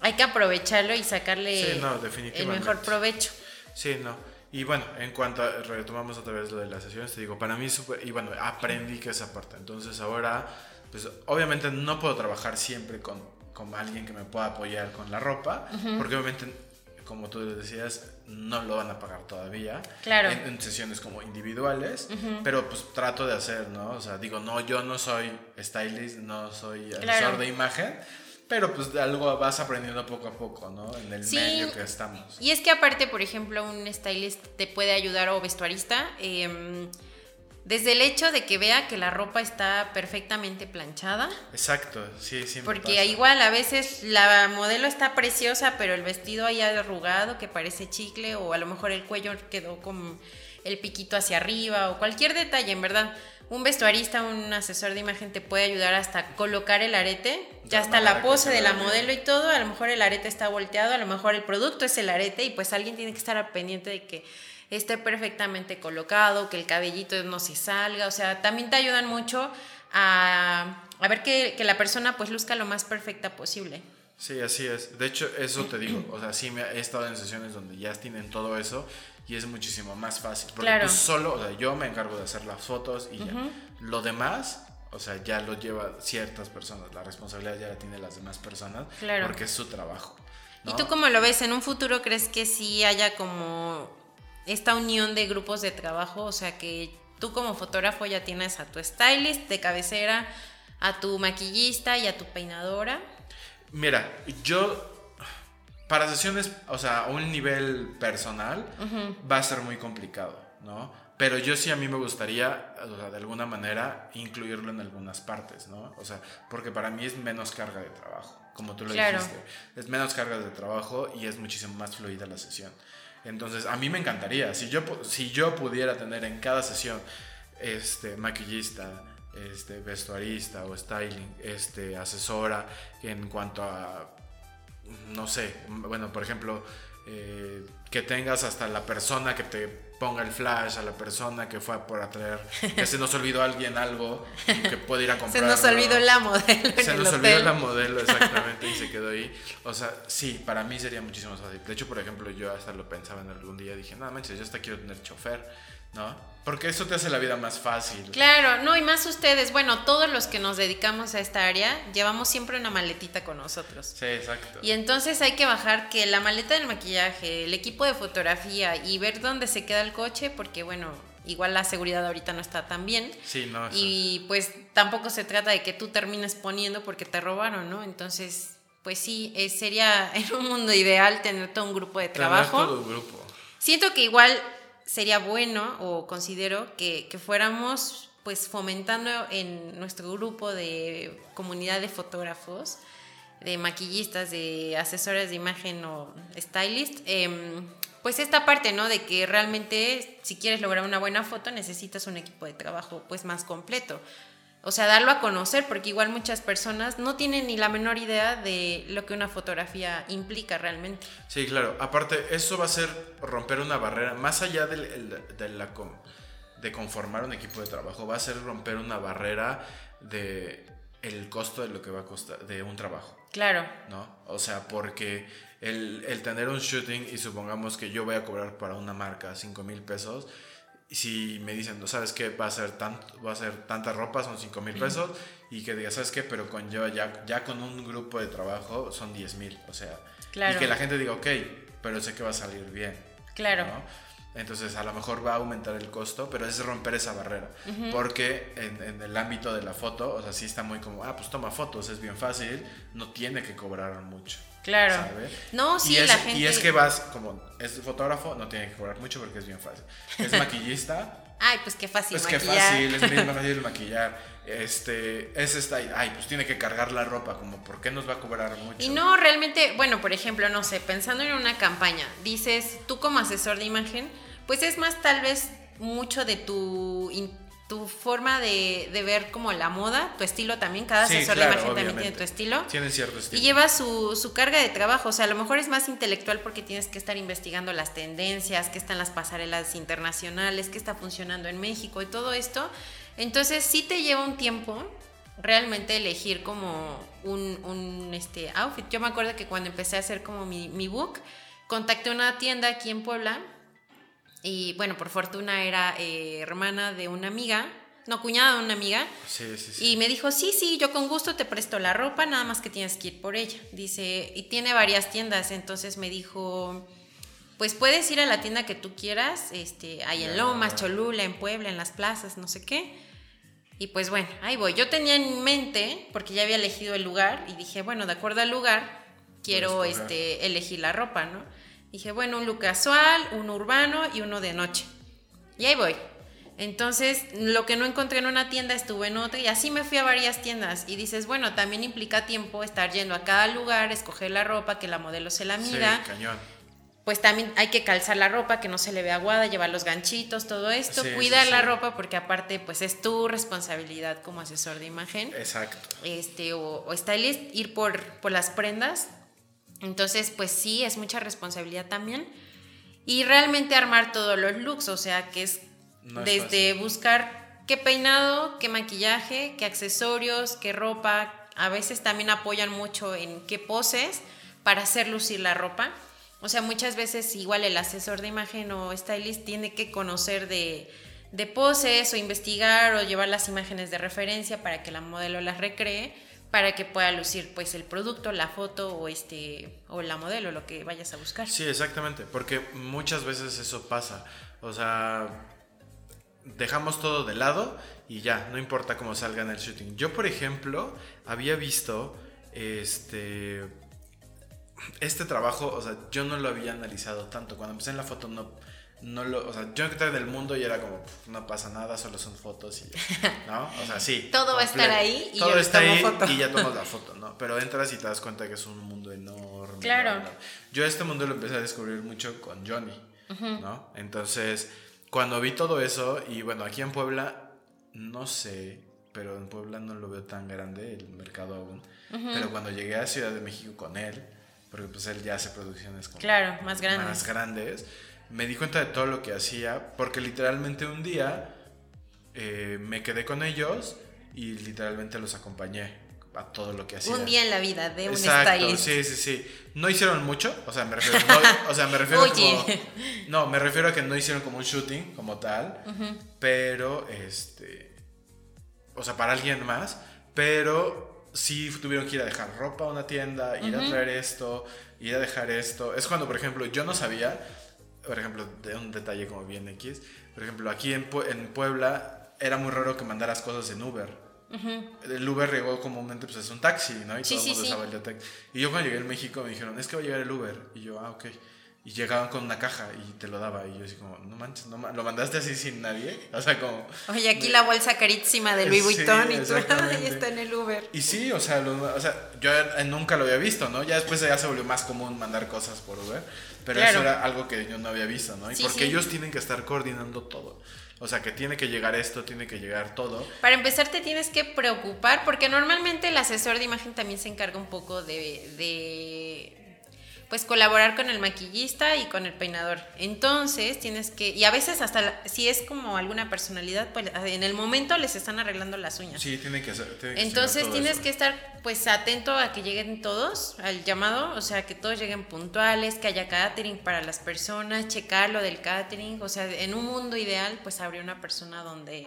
hay que aprovecharlo y sacarle no, el mejor provecho. Sí, no. Y bueno, en cuanto a, retomamos otra vez lo de las sesiones, te digo, para mí súper, y bueno, aprendí que esa parte. Entonces ahora, pues obviamente no puedo trabajar siempre con, con alguien que me pueda apoyar con la ropa, porque obviamente, como tú decías, no lo van a pagar todavía. Claro. En, en sesiones como individuales, pero pues trato de hacer, ¿no? O sea, digo, no, yo no soy stylist, no soy asesor Claro. de imagen. Pero pues algo vas aprendiendo poco a poco, ¿no? En el Sí. medio que estamos. Y es que aparte, por ejemplo, un stylist te puede ayudar o vestuarista. em, desde el hecho de que vea que la ropa está perfectamente planchada. Exacto, sí, sí. me Porque pasa. igual a veces la modelo está preciosa, pero el vestido ahí arrugado que parece chicle o a lo mejor el cuello quedó con el piquito hacia arriba o cualquier detalle, en verdad. Un vestuarista, un asesor de imagen te puede ayudar hasta colocar el arete, ya hasta la pose se de la modelo y todo, a lo mejor el arete está volteado, a lo mejor el producto es el arete y pues alguien tiene que estar al pendiente de que esté perfectamente colocado, que el cabellito no se salga, o sea, también te ayudan mucho a, a ver que, que la persona pues luzca lo más perfecta posible. Sí, así es. De hecho, eso te digo. O sea, sí me he estado en sesiones donde ya tienen todo eso y es muchísimo más fácil. Porque Claro. tú solo, o sea, yo me encargo de hacer las fotos y ya. Lo demás, o sea, ya lo lleva ciertas personas. La responsabilidad ya la tienen las demás personas Claro. porque es su trabajo. ¿Y ¿no? tú cómo lo ves? ¿En un futuro crees que sí haya como esta unión de grupos de trabajo? O sea, que tú como fotógrafo ya tienes a tu stylist de cabecera, a tu maquillista y a tu peinadora. Mira, yo para sesiones, o sea, a un nivel personal, va a ser muy complicado, ¿no? Pero yo sí a mí me gustaría, o sea, de alguna manera, incluirlo en algunas partes, ¿no? O sea, porque para mí es menos carga de trabajo, como tú lo Claro. dijiste. Es menos carga de trabajo y es muchísimo más fluida la sesión. Entonces, a mí me encantaría, si yo, si yo pudiera tener en cada sesión, este, maquillista, este, vestuarista o styling, este, asesora, en cuanto a no sé, bueno, por ejemplo, eh, que tengas hasta la persona que te ponga el flash, a la persona que fue por a traer, que se nos olvidó alguien algo que puede ir a Se comprar. nos olvidó la modelo Se nos olvidó la modelo exactamente y se quedó ahí. O sea, sí, para mí sería muchísimo más fácil. De hecho, por ejemplo, yo hasta lo pensaba en algún día. Dije, no manches, yo hasta quiero tener chofer, ¿no? Porque eso te hace la vida más fácil. Claro, no, y más ustedes, bueno, todos los que nos dedicamos a esta área, llevamos siempre una maletita con nosotros. Sí, exacto. Y entonces hay que bajar que la maleta del maquillaje, el equipo de fotografía y ver dónde se queda el coche, porque bueno, igual la seguridad ahorita no está tan bien. Sí, no. eso- Y pues tampoco se trata de que tú termines poniendo porque te robaron, ¿no? Entonces, pues sí, eh, sería en un mundo ideal tener todo un grupo de tener trabajo. todo un grupo. Siento que igual sería bueno o considero que, que fuéramos pues fomentando en nuestro grupo de comunidad de fotógrafos, de maquillistas, de asesores de imagen o stylist, em, pues esta parte, ¿no? De que realmente si quieres lograr una buena foto necesitas un equipo de trabajo pues más completo. O sea, darlo a conocer, porque igual muchas personas no tienen ni la menor idea de lo que una fotografía implica realmente. Sí, claro. Aparte, eso va a ser romper una barrera, más allá de, la, de conformar un equipo de trabajo, va a ser romper una barrera de el costo de lo que va a costar, de un trabajo, Claro, ¿no? O sea, porque el, el tener un shooting y supongamos que yo voy a cobrar para una marca 5 mil pesos, y si me dicen, no sabes qué, va a ser tanto, va a ser tanta ropa, son 5 mil pesos, y que diga, ¿sabes qué? Pero con yo ya, ya con un grupo de trabajo son 10 mil, o sea, Claro. y que la gente diga, ok, pero sé que va a salir bien. claro. ¿no? Entonces a lo mejor va a aumentar el costo, pero es romper esa barrera. Porque en, en el ámbito de la foto, o sea, sí está muy como, ah, pues toma fotos, es bien fácil, no tiene que cobrar mucho. Claro. ¿sabe? No, sí, y, es, la gente. y es que vas, como es fotógrafo, no tiene que cobrar mucho porque es bien fácil. Es maquillista, Ay, pues qué fácil. pues qué maquillar. fácil, es bien fácil maquillar. Este, es esta, ay, pues tiene que cargar la ropa, como, ¿por qué nos va a cobrar mucho? Y no, realmente, bueno, por ejemplo, no sé, pensando en una campaña, dices, tú como asesor de imagen, pues es más tal vez mucho de tu, tu forma de, de ver como la moda, tu estilo también, cada Sí, asesor claro, de imagen también tiene tu estilo. Tienen cierto estilo. Y lleva su, su carga de trabajo, o sea, a lo mejor es más intelectual porque tienes que estar investigando las tendencias, qué están las pasarelas internacionales, qué está funcionando en México y todo esto. Entonces sí te lleva un tiempo realmente elegir como un, un, este, outfit. Yo me acuerdo que cuando empecé a hacer como mi, mi book, contacté una tienda aquí en Puebla y bueno, por fortuna era eh, hermana de una amiga, no, cuñada de una amiga. Sí, sí, sí. Y me dijo, sí, sí, yo con gusto te presto la ropa, nada más que tienes que ir por ella. Dice, y tiene varias tiendas, entonces me dijo, pues puedes ir a la tienda que tú quieras, este, hay en Lomas, Cholula, en Puebla, en las plazas, no sé qué. Y pues bueno, ahí voy. Yo tenía en mente, porque ya había elegido el lugar, y dije, bueno, de acuerdo al lugar, quiero este, elegir la ropa, ¿no? Dije, bueno, un look casual, uno urbano y uno de noche. Y ahí voy. Entonces, lo que no encontré en una tienda estuve en otra y así me fui a varias tiendas. Y dices, bueno, también implica tiempo estar yendo a cada lugar, escoger la ropa, que la modelo se la mida. Sí, cañón. Pues también hay que calzar la ropa, que no se le vea aguada, llevar los ganchitos, todo esto. Sí, Cuidar sí, la ropa porque aparte, pues es tu responsabilidad como asesor de imagen Exacto. este, o, o stylist, ir por, por las prendas. Entonces, pues sí, es mucha responsabilidad también. Y realmente armar todos los looks, o sea, que es No desde buscar qué peinado, qué maquillaje, qué accesorios, qué ropa. A veces también apoyan mucho en qué poses para hacer lucir la ropa. O sea, muchas veces igual el asesor de imagen o stylist tiene que conocer de, de poses o investigar o llevar las imágenes de referencia para que la modelo las recree, para que pueda lucir pues el producto, la foto o este o la modelo, lo que vayas a buscar. Sí, exactamente, porque muchas veces eso pasa. O sea, dejamos todo de lado y ya, no importa cómo salga en el shooting. Yo, por ejemplo, había visto este este trabajo, o sea, yo no lo había analizado tanto. Cuando empecé en la foto no no lo, o sea, yo entré del mundo y era como, "Pff, no pasa nada, solo son fotos y ya", ¿no? O sea, sí. Todo va a estar ahí y Todo yo está tomo ahí foto. y ya tomas la foto, ¿no? Pero entras y te das cuenta que es un mundo enorme. Claro. Yo este mundo lo empecé a descubrir mucho con Johnny, ¿no? Entonces, cuando vi todo eso, y bueno, aquí en Puebla, no sé, pero en Puebla no lo veo tan grande el mercado aún. Pero cuando llegué a Ciudad de México con él, porque pues él ya hace producciones como Claro, más grandes. más grandes, me di cuenta de todo lo que hacía, porque literalmente un día eh, me quedé con ellos y literalmente los acompañé a todo lo que hacía. Un día en la vida de un Exacto, stylist. sí, sí, sí. No hicieron mucho, o sea, me refiero, no, o sea, me refiero como, no, me refiero a que no hicieron como un shooting como tal, pero este, o sea, para alguien más, pero sí tuvieron que ir a dejar ropa a una tienda, ir a traer esto, ir a dejar esto. Es cuando, por ejemplo, yo no sabía, por ejemplo, de un detalle como bien X, por ejemplo, aquí en, en Puebla era muy raro que mandaras cosas en Uber. El Uber llegó comúnmente, pues es un taxi, ¿no? Y Sí, todo el sí, mundo sí. usaba el de taxi. Y yo cuando llegué a México me dijeron, es que va a llegar el Uber. Y yo, ah, ok. Y llegaban con una caja y te lo daba. Y yo así como, no manches, no ma- ¿lo mandaste así sin nadie? O sea, como... Oye, aquí la bolsa carísima de Louis Sí, Vuitton y tú ahí está en el Uber. Y sí, o sea, o sea, yo eh, nunca lo había visto, ¿no? Ya después ya se volvió más común mandar cosas por Uber, pero Claro. eso era algo que yo no había visto, ¿no? Y Sí, porque sí. ellos tienen que estar coordinando todo. O sea, que tiene que llegar esto, tiene que llegar todo. Para empezar te tienes que preocupar porque normalmente el asesor de imagen también se encarga un poco de, de, pues colaborar con el maquillista y con el peinador. Entonces tienes que y a veces hasta la- si es como alguna personalidad pues en el momento les están arreglando las uñas. Sí, tiene que hacer. tiene que Entonces tienes eso. que estar pues atento a que lleguen todos al llamado, o sea, que todos lleguen puntuales, que haya catering para las personas, checar lo del catering, o sea, en un mundo ideal pues habría una persona donde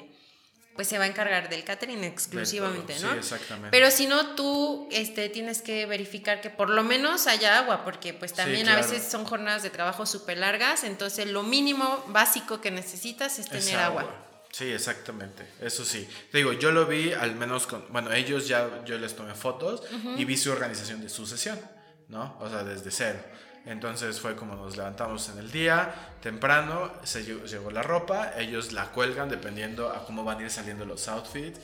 pues se va a encargar del catering exclusivamente, ¿no? sí, exactamente. Pero si no, tú este, tienes que verificar que por lo menos haya agua, porque pues también a claro. veces son jornadas de trabajo súper largas, entonces lo mínimo básico que necesitas es tener Es agua. Sí, exactamente. Eso sí. Te digo, yo lo vi al menos con. Bueno, ellos ya. Yo les tomé fotos y vi su organización de su sesión, ¿no? O sea, desde cero. Entonces fue como nos levantamos en el día, temprano, se llegó, la ropa, ellos la cuelgan dependiendo a cómo van a ir saliendo los outfits,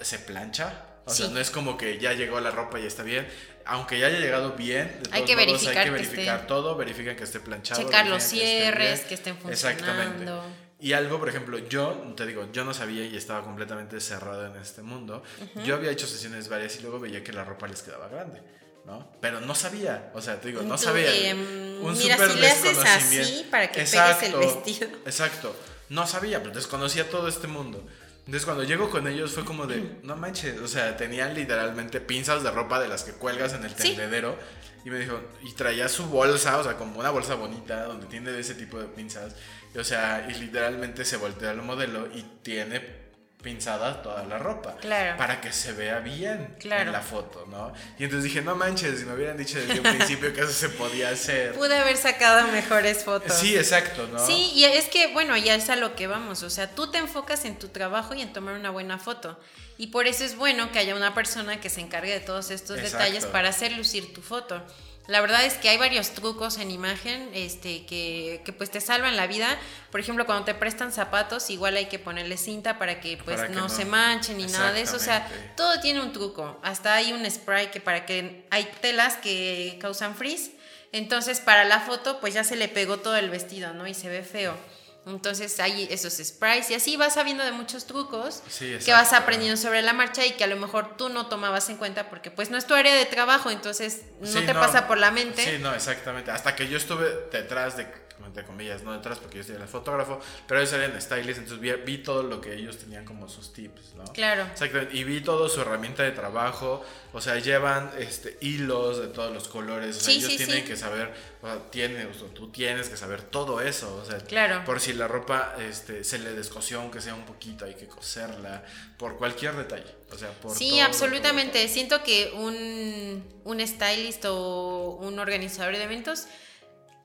se plancha. O sea, no es como que ya llegó la ropa y está bien. Aunque ya haya llegado bien, de Hay todos que modos, hay que que verificar esté- todo, verifican que esté planchado. Checar los que cierres, que estén Exactamente. funcionando. Y algo, por ejemplo, yo, te digo, yo no sabía y estaba completamente cerrado en este mundo. Yo había hecho sesiones varias y luego veía que la ropa les quedaba grande, ¿no? Pero no sabía, o sea, te digo, no Tú, sabía. em, un mira, súper si le haces así para que pegues el vestido. Exacto, no sabía, pero desconocía todo este mundo. Entonces cuando llego con ellos fue como de, no manches, o sea, tenían literalmente pinzas de ropa de las que cuelgas en el Sí. tendedero. Y me dijo, y traía su bolsa, o sea, como una bolsa bonita donde tiene de ese tipo de pinzas. Y, o sea, y literalmente se voltea el modelo y tiene pinzada toda la ropa. Claro. Para que se vea bien Claro. en la foto, ¿no? Y entonces dije, no manches, si me hubieran dicho desde un principio que eso se podía hacer. Pude haber sacado mejores fotos. Sí, exacto, ¿no? Sí, y es que, bueno, ya es a lo que vamos. O sea, tú te enfocas en tu trabajo y en tomar una buena foto. Y por eso es bueno que haya una persona que se encargue de todos estos Exacto. detalles para hacer lucir tu foto. La verdad es que hay varios trucos en imagen este, que, que pues te salvan la vida. Por ejemplo, cuando te prestan zapatos, igual hay que ponerle cinta para que pues Para que no, no- se manchen ni nada de eso. O sea, todo tiene un truco. Hasta hay un spray que para que hay telas que causan frizz. Entonces, para la foto, pues ya se le pegó todo el vestido, ¿no? Y se ve feo. Entonces hay esos sprays y así vas sabiendo de muchos trucos Sí, que vas aprendiendo sobre la marcha y que a lo mejor tú no tomabas en cuenta porque pues no es tu área de trabajo, entonces no Sí, te pasa por la mente. Sí, no, exactamente. Hasta que yo estuve detrás de, entre comillas, no detrás porque yo soy el fotógrafo, pero ellos eran stylists, entonces vi, vi todo lo que ellos tenían como sus tips, ¿no? Claro. Exactamente. Y vi todo su herramienta de trabajo, o sea, llevan este, hilos de todos los colores, o sea, Sí, ellos sí, tienen sí. que saber, o sea, tiene, o tú tienes que saber todo eso, o sea, Claro. por si la ropa este, se le descosió, aunque sea un poquito, hay que coserla, por cualquier detalle, o sea, por Sí, todo, absolutamente. todo. Siento que un, un stylist o un organizador de eventos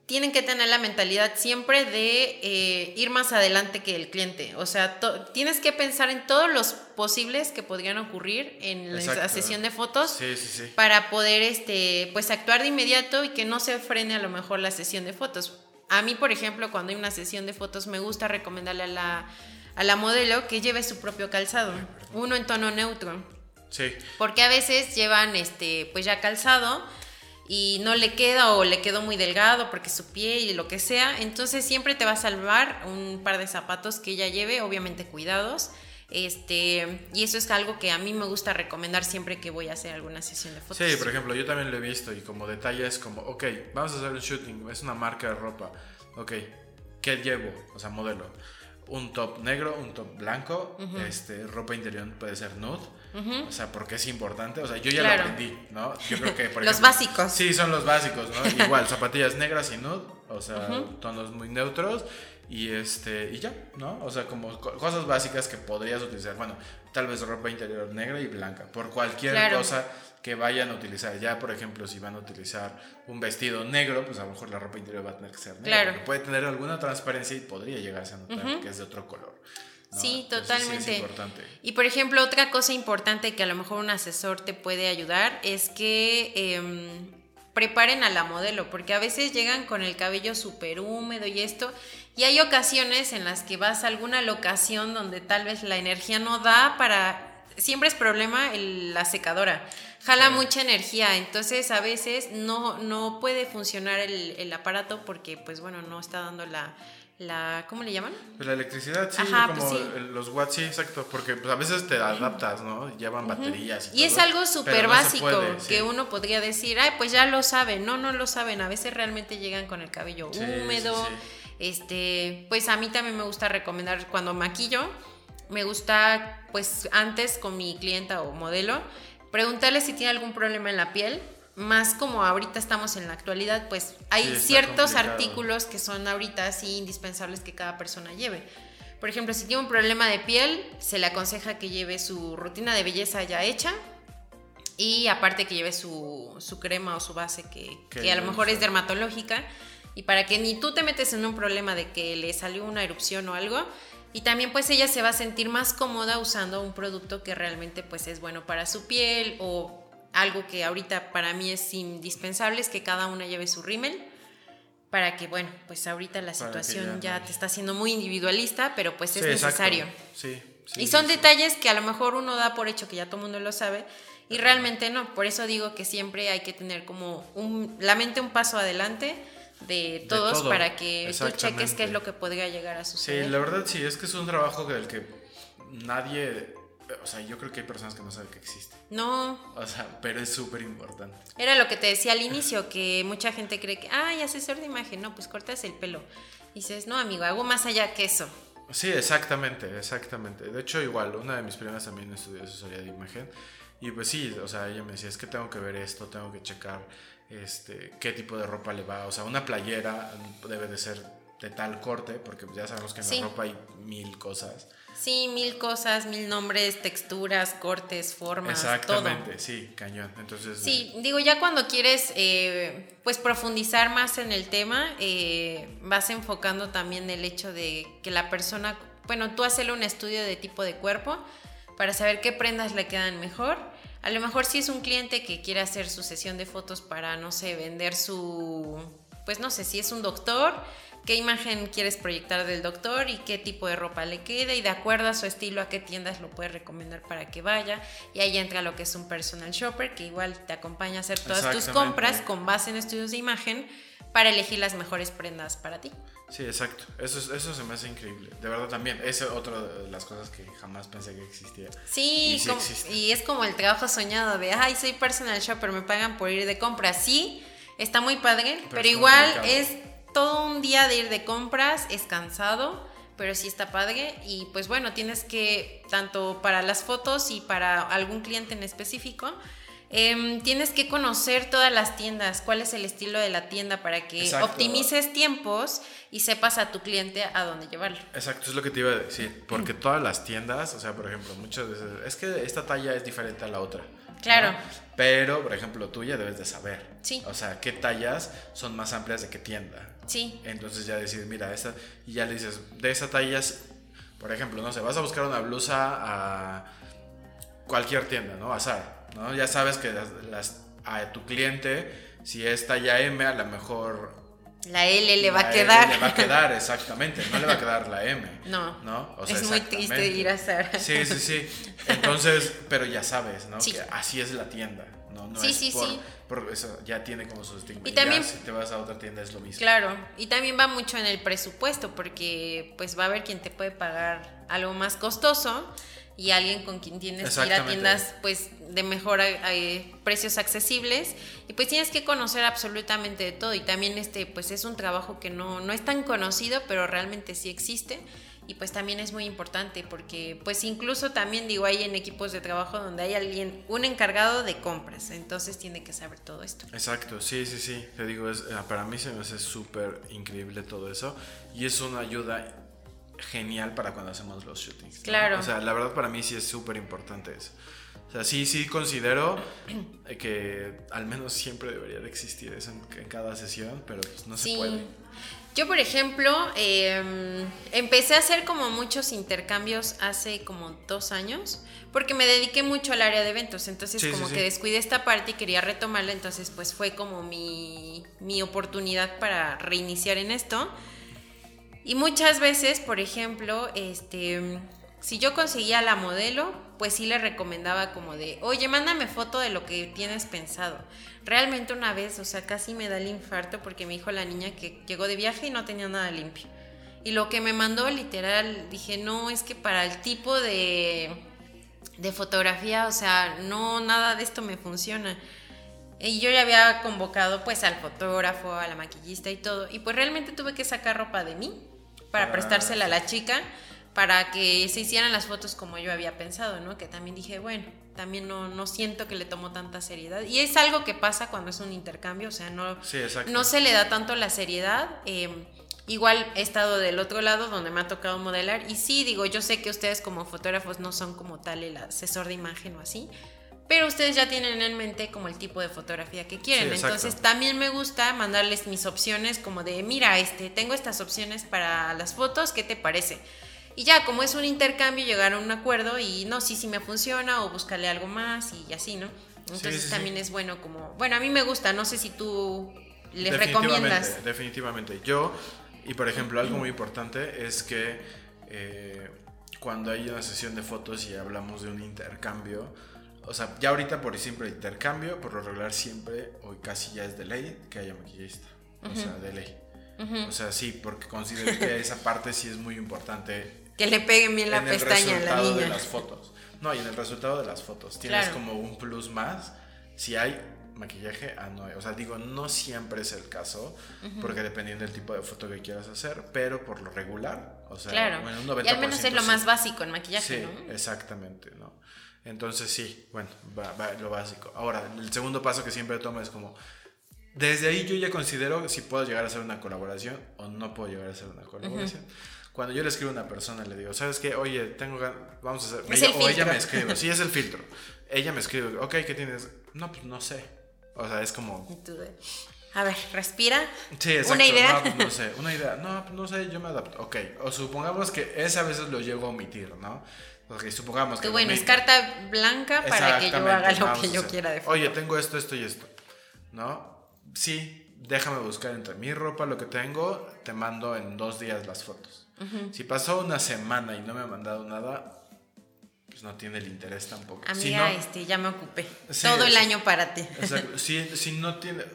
tienen que tener la mentalidad siempre de eh, ir más adelante que el cliente. O sea, tienes que pensar en todos los posibles que podrían ocurrir en la sesión de fotos Sí, sí, sí. para poder este, pues actuar de inmediato y que no se frene a lo mejor la sesión de fotos. A mí, por ejemplo, cuando hay una sesión de fotos, me gusta recomendarle a la, a la modelo que lleve su propio calzado, uno en tono neutro. Sí. Porque a veces llevan este, pues ya calzado y no le queda o le quedó muy delgado porque su pie y lo que sea. Entonces siempre te va a salvar un par de zapatos que ella lleve, obviamente cuidados. Este, y eso es algo que a mí me gusta recomendar siempre que voy a hacer alguna sesión de fotos. Sí, por ejemplo, yo también lo he visto y como detalle es como, ok, vamos a hacer un shooting, es una marca de ropa, ok, ¿qué llevo? O sea, modelo. Un top negro, un top blanco, este, ropa interior puede ser nude, o sea, porque es importante, o sea, yo ya Claro. lo aprendí, ¿no? Yo creo que, por Los ejemplo- básicos. Sí, son los básicos, ¿no? Igual, zapatillas negras y nude, o sea, tonos muy neutros y este, y ya, ¿no? O sea, como co- cosas básicas que podrías utilizar, bueno, tal vez ropa interior negra y blanca, por cualquier Claro. cosa que vayan a utilizar. Ya, por ejemplo, si van a utilizar un vestido negro, pues a lo mejor la ropa interior va a tener que ser negra. Claro. Puede tener alguna transparencia y podría llegarse a notar que es de otro color. ¿no? Sí, totalmente. Sí es importante. Y por ejemplo, otra cosa importante que a lo mejor un asesor te puede ayudar es que em, preparen a la modelo, porque a veces llegan con el cabello súper húmedo y esto, y hay ocasiones en las que vas a alguna locación donde tal vez la energía no da para... Siempre es problema el- la secadora. Jala Sí. mucha energía, entonces a veces no, no puede funcionar el, el aparato porque, pues bueno, no está dando la, la ¿cómo le llaman? Pues la electricidad, sí, Ajá, como pues sí. el- los watts, sí, exacto, porque pues, a veces te adaptas, ¿no? Llevan baterías y Y es algo súper no básico sí. que uno podría decir, ay, pues ya lo saben. No, no lo saben. A veces realmente llegan con el cabello húmedo. Este, pues a mí también me gusta recomendar cuando maquillo, me gusta, pues antes con mi clienta o modelo, preguntarle si tiene algún problema en la piel. Más como ahorita estamos en la actualidad, pues hay Sí, ciertos complicado. artículos que son ahorita así indispensables que cada persona lleve. Por ejemplo, si tiene un problema de piel, se le aconseja que lleve su rutina de belleza ya hecha y aparte que lleve su, su crema o su base que, a lo mejor es dermatológica y para que ni tú te metes en un problema de que le salió una erupción o algo y también pues ella se va a sentir más cómoda usando un producto que realmente pues es bueno para su piel o algo que ahorita para mí es indispensable es que cada una lleve su rímel para que bueno pues ahorita la situación ya te está haciendo muy individualista pero pues es Sí, necesario. Sí, sí, y son detalles que a lo mejor uno da por hecho que ya todo el mundo lo sabe y realmente no. Por eso digo que siempre hay que tener como un, la mente un paso adelante de todos todo, para que tú cheques qué es lo que podría llegar a Sí, suceder. la verdad sí, es que es un trabajo del que nadie, o sea, yo creo que hay personas que no saben que existe. No, O sea, pero es súper importante. era lo que te decía al inicio, que mucha gente cree que, ay, asesor de imagen, no, pues cortas el pelo. Y dices, no, amigo, hago más allá que eso. Sí, exactamente, exactamente. De hecho, igual, una de mis primas también estudió asesoría de imagen. Y pues sí, o sea, ella me decía, es que tengo que ver esto, tengo que checar este, qué tipo de ropa le va. O sea, una playera debe de ser de tal corte, porque ya sabemos que en Sí. la ropa hay mil cosas. Sí, mil cosas, mil nombres, texturas, cortes, formas, todo. Exactamente, sí, cañón. Entonces, Sí, digo, ya cuando quieres eh, pues profundizar más en el tema, eh, vas enfocando también el hecho de que la persona, bueno, tú hacerle un estudio de tipo de cuerpo para saber qué prendas le quedan mejor. A lo mejor si es un cliente que quiere hacer su sesión de fotos para, no sé, vender su, pues no sé, si es un doctor, qué imagen quieres proyectar del doctor y qué tipo de ropa le queda y de acuerdo a su estilo a qué tiendas lo puedes recomendar para que vaya. Y ahí entra lo que es un personal shopper que igual te acompaña a hacer todas tus compras con base en estudios de imagen para elegir las mejores prendas para ti. Sí, exacto. Eso, es- eso se me hace increíble. De verdad también. Es otra de las cosas que jamás pensé que existía. Sí, Y sí como- y es como el trabajo soñado de, ay, soy personal shopper, me pagan por ir de compras. Sí, está muy padre, pero, es igual complicado. es todo un día de ir de compras, es cansado, pero sí está padre. Y pues bueno, tienes que, tanto para las fotos y para algún cliente en específico, em, tienes que conocer todas las tiendas, cuál es el estilo de la tienda para que Exacto. optimices tiempos y sepas a tu cliente a dónde llevarlo. Exacto, es lo que te iba a decir. Porque todas las tiendas, o sea, por ejemplo, muchas veces, es que esta talla es diferente a la otra. ¿no? Claro. Pero, por ejemplo, tú ya debes de saber. Sí. O sea, qué tallas son más amplias de qué tienda. Sí, Entonces ya decir, mira, esta, y ya le dices, de esa talla, por ejemplo, no sé, vas a buscar una blusa a cualquier tienda, ¿no? A Zara, ¿no? Ya sabes que las, las- a tu cliente, si es talla M, a lo mejor... la L le va a L quedar. Le va a quedar, exactamente, no le va a quedar la M. No. ¿No? O es muy triste ir a Zara. Sí, sí, sí. Entonces, pero ya sabes, ¿no? Sí. Que así es la tienda. No, no Sí, es sí, por, sí. eso ya tiene como su estigma. Y Y también- ya si te vas a otra tienda es lo mismo. Claro, y también va mucho en el presupuesto, porque pues va a haber quien te puede pagar algo más costoso y alguien con quien tienes que ir a tiendas pues de mejor eh, precios accesibles. Y pues tienes que conocer absolutamente de todo. Y también este pues es un trabajo que no, no es tan conocido pero realmente sí existe. Y pues también es muy importante porque pues incluso también digo hay en equipos de trabajo donde hay alguien un encargado de compras. Entonces tiene que saber todo esto. Exacto, sí, sí, sí. Te digo, es, eh, para mí se me hace súper increíble todo eso. Y es una ayuda genial para cuando hacemos los shootings. ¿no? Claro. O sea, la verdad para mí sí es súper importante eso. O sea, sí, sí considero que al menos siempre debería de existir eso en, en cada sesión, pero pues no se Sí. puede. Yo, por ejemplo, eh, empecé a hacer como muchos intercambios hace como dos años, porque me dediqué mucho al área de eventos, entonces Sí, sí, como sí. que descuidé esta parte y quería retomarla, entonces pues fue como mi, mi oportunidad para reiniciar en esto. Y muchas veces, por ejemplo, este, si yo conseguía la modelo, pues sí le recomendaba como de, oye, mándame foto de lo que tienes pensado. Realmente una vez, o sea, casi me da el infarto porque me dijo la niña que llegó de viaje y no tenía nada limpio. Y lo que me mandó literal, dije, no, es que para el tipo de, de fotografía, o sea, no, nada de esto me funciona. Y yo ya había convocado pues al fotógrafo, a la maquillista y todo. Y pues realmente tuve que sacar ropa de mí para prestársela a la chica para que se hicieran las fotos como yo había pensado, ¿no? Que también dije, bueno, también no, no siento que le tomo tanta seriedad. Y es algo que pasa cuando es un intercambio, o sea, no, Sí, no se le da tanto la seriedad. eh, igual he estado del otro lado donde me ha tocado modelar y sí, digo, yo sé que ustedes como fotógrafos no son como tal el asesor de imagen o así, pero ustedes ya tienen en mente como el tipo de fotografía que quieren. Sí. Entonces también me gusta mandarles mis opciones como de, mira, este, tengo estas opciones para las fotos, ¿qué te parece? Y ya, como es un intercambio, llegar a un acuerdo y no, sí, sí me funciona o buscarle algo más y así, ¿no? Entonces sí, sí. también es bueno como, bueno, a mí me gusta, no sé si tú les Definitivamente, recomiendas. Definitivamente. Yo, y por ejemplo, algo muy importante es que eh, cuando hay una sesión de fotos y hablamos de un intercambio, o sea, ya ahorita por siempre intercambio, por lo regular siempre, hoy casi ya es de ley que haya maquillista. O sea, de ley. O sea, sí, porque considero que esa parte sí es muy importante Que le peguen bien la en el pestaña a la resultado de niña. las fotos. No, y en el resultado de las fotos. Tienes Claro. como un plus más si hay maquillaje a no. O sea, digo, no siempre es el caso, porque dependiendo del tipo de foto que quieras hacer, pero por lo regular, o sea, Claro. bueno, un 90% y al menos es lo más básico en maquillaje, Sí, ¿no? exactamente, ¿no? Entonces sí, bueno, va, va lo básico. Ahora, el segundo paso que siempre tomo es como, desde ahí yo ya considero si puedo llegar a hacer una colaboración o no puedo llegar a hacer una colaboración. Cuando yo le escribo a una persona, le digo, ¿sabes qué? Oye, tengo gan- vamos a hacer... Ella- el o ella me escribe, sí, es el filtro. Ella me escribe, ok, ¿qué tienes? No, pues no sé. O sea, es como... A ver, respira. Sí, exacto. Una idea. No, pues no sé, una idea. No, pues no sé, yo me adapto. Ok, o supongamos que ese a veces lo llego a omitir, ¿no? Ok, supongamos que... Bueno, es carta blanca para que yo haga lo que yo quiera de foto. Oye, tengo esto, esto y esto. ¿No? Sí, déjame buscar entre mi ropa lo que tengo, te mando en dos días las fotos. Si pasó una semana y no me ha mandado nada, pues no tiene el interés tampoco. Amiga, si no, este, ya me ocupé. Sí, Todo el año para ti. Exacto. Si, si no tiene.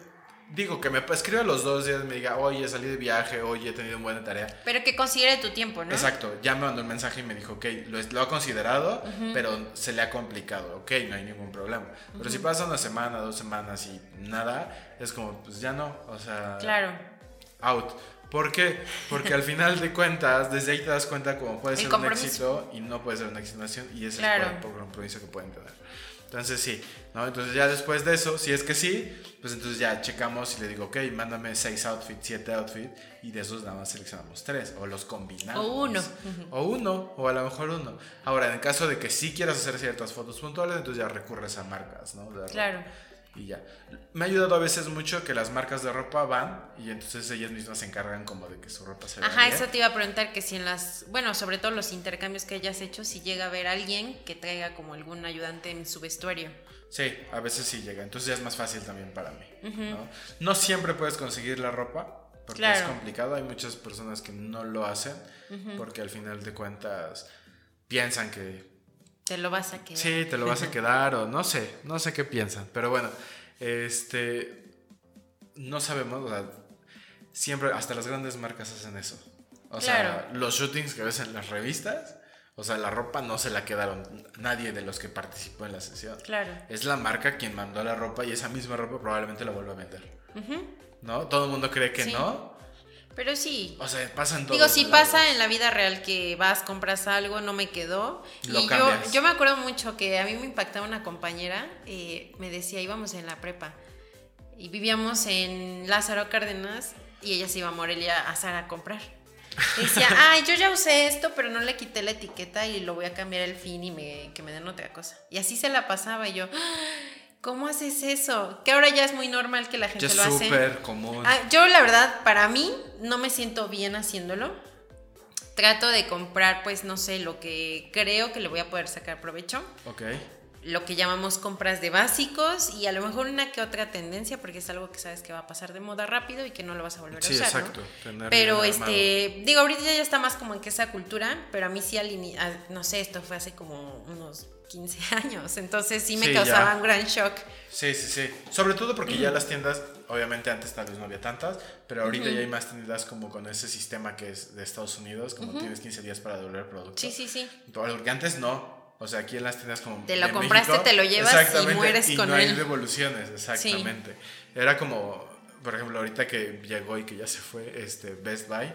Digo, que me escriba los dos días me diga, oye, salí de viaje, oye, he tenido una buena tarea. Pero que considere tu tiempo, ¿no? Exacto, ya me mandó un mensaje y me dijo, ok, lo, ha considerado, pero se le ha complicado, ok, no hay ningún problema. Pero si pasa una semana, dos semanas y nada, es como, pues ya no, o sea, Claro. out. ¿Por qué? Porque al final de cuentas, desde ahí te das cuenta cómo puede ser un éxito y no puede ser una exitonación y ese Claro. es el compromiso que pueden tener. Entonces sí, ¿no? Entonces ya después de eso, si es que sí, pues entonces ya checamos y le digo, ok, mándame seis outfits, siete outfits y de esos nada más seleccionamos tres o los combinamos. O uno. O uno, o a lo mejor uno. Ahora, en el caso de que sí quieras hacer ciertas fotos puntuales, entonces ya recurres a marcas, ¿no? Claro. Y ya. Me ha ayudado a veces mucho que las marcas de ropa van y entonces ellas mismas se encargan como de que su ropa se vea Ajá, bien. eso te iba a preguntar que si en las, bueno, sobre todo los intercambios que hayas hecho, si llega a haber alguien que traiga como algún ayudante en su vestuario. Sí, a veces sí llega. Entonces ya es más fácil también para mí. ¿no? No siempre puedes conseguir la ropa porque es complicado. Hay muchas personas que no lo hacen porque al final de cuentas piensan que Te lo vas a quedar. Sí, te lo vas a quedar o no sé, no sé qué piensan, pero bueno, este, no sabemos, o sea, siempre, hasta las grandes marcas hacen eso. O sea, Claro. los shootings que ves en las revistas, o sea, la ropa no se la quedaron nadie de los que participó en la sesión. Claro. Es la marca quien mandó la ropa y esa misma ropa probablemente la vuelva a vender. ¿No? Todo el mundo cree que Sí. no. Pero sí. O sea, pasa en todos Digo, si lados. pasa en la vida real que vas, compras algo, no me quedó. Lo y yo, yo me acuerdo mucho que a mí me impactaba una compañera, eh, me decía, íbamos en la prepa y vivíamos en Lázaro Cárdenas y ella se iba a Morelia a Zara a comprar. Y decía, ay, yo ya usé esto, pero no le quité la etiqueta y lo voy a cambiar el fin y me, que me den otra cosa. Y así se la pasaba y yo, "Ah, ¿cómo haces eso? Que ahora ya es muy normal que la gente Ya es lo hace. súper común. Ah, yo la verdad, para mí, no me siento bien haciéndolo. Trato de comprar, pues, no sé, lo que creo que le voy a poder sacar provecho. Ok. Lo que llamamos compras de básicos y a lo mejor una que otra tendencia, porque es algo que sabes que va a pasar de moda rápido y que no lo vas a volver Sí, a usar. ¿no? exacto. tener Pero armado. este, digo, ahorita ya está más como en que esa cultura, pero a mí sí al no sé, esto fue hace como unos 15 años, entonces sí me Sí, causaba ya. un gran shock. Sí, sí, sí. Sobre todo porque ya las tiendas, obviamente antes tal vez no había tantas, pero ahorita ya hay más tiendas como con ese sistema que es de Estados Unidos, como tienes 15 días para devolver el producto. Sí, sí, sí. Porque antes no. O sea, aquí en las tiendas como. Te lo compraste, México, te lo llevas y mueres y con no hay él. devoluciones, exactamente. Era como. Por ejemplo, ahorita que llegó y que ya se fue este Best Buy,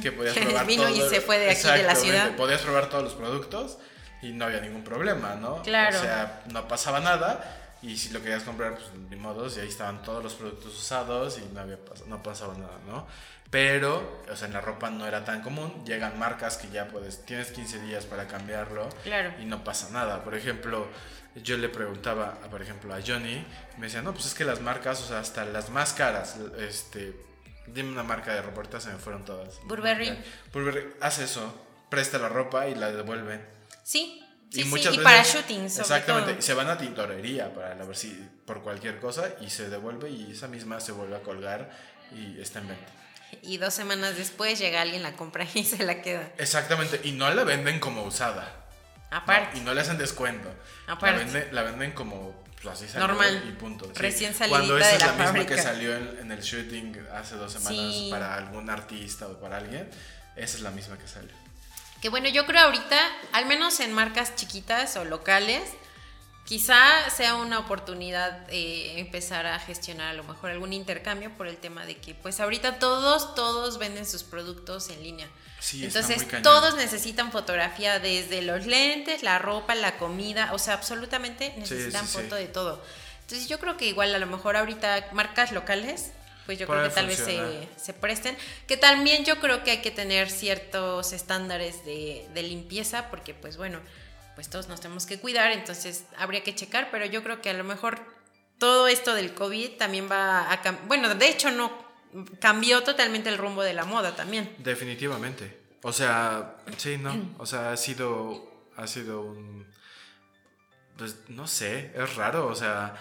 que podías probar Vino y se fue de aquí, de la ciudad. Podías probar todos los productos y no había ningún problema, ¿no? Claro. O sea, no pasaba nada y si lo querías comprar, pues ni modos, y ahí estaban todos los productos usados y no, había pas- no pasaba nada, ¿no? Pero, o sea, en la ropa no era tan común. Llegan marcas que ya puedes, tienes 15 días para cambiarlo Claro. y no pasa nada. Por ejemplo, yo le preguntaba, por ejemplo, a Johnny, me decía, no, pues es que las marcas, o sea, hasta las más caras, este, dime una marca de ropa, ahorita se me fueron todas. Burberry. Burberry hace eso, presta la ropa y la devuelven. Sí, sí, y sí. muchas y veces- para shooting, sobre Exactamente, todo. y se van a tintorería para ver si por cualquier cosa y se devuelve y esa misma se vuelve a colgar y está en venta. Y dos semanas después llega alguien, la compra y se la queda. Exactamente, y no la venden como usada. Aparte. No, y no le hacen descuento. Aparte. La, vende- la venden como pues, así salió Normal. y punto. sí. Recién Cuando salidita esa de es la la, misma fábrica. que salió en, en el shooting hace dos semanas Sí. para algún artista o para alguien, esa es la misma que salió. Que bueno, yo creo ahorita, al menos en marcas chiquitas o locales, quizá sea una oportunidad eh, empezar a gestionar a lo mejor algún intercambio por el tema de que pues ahorita todos, todos venden sus productos en línea. Sí, Entonces todos necesitan fotografía desde los lentes, la ropa, la comida, o sea, absolutamente necesitan sí, sí. foto de todo. Entonces yo creo que igual a lo mejor ahorita marcas locales, pues yo creo que tal vez se presten. Que también yo creo que hay que tener ciertos estándares de, de limpieza, porque pues bueno, pues todos nos tenemos que cuidar, entonces habría que checar, pero yo creo que a lo mejor todo esto del COVID también va a cambiar. Bueno, de hecho no cambió totalmente el rumbo de la moda también. Definitivamente. O sea, sí, no. O sea, ha sido. Ha sido un. Pues no sé, es raro. O sea,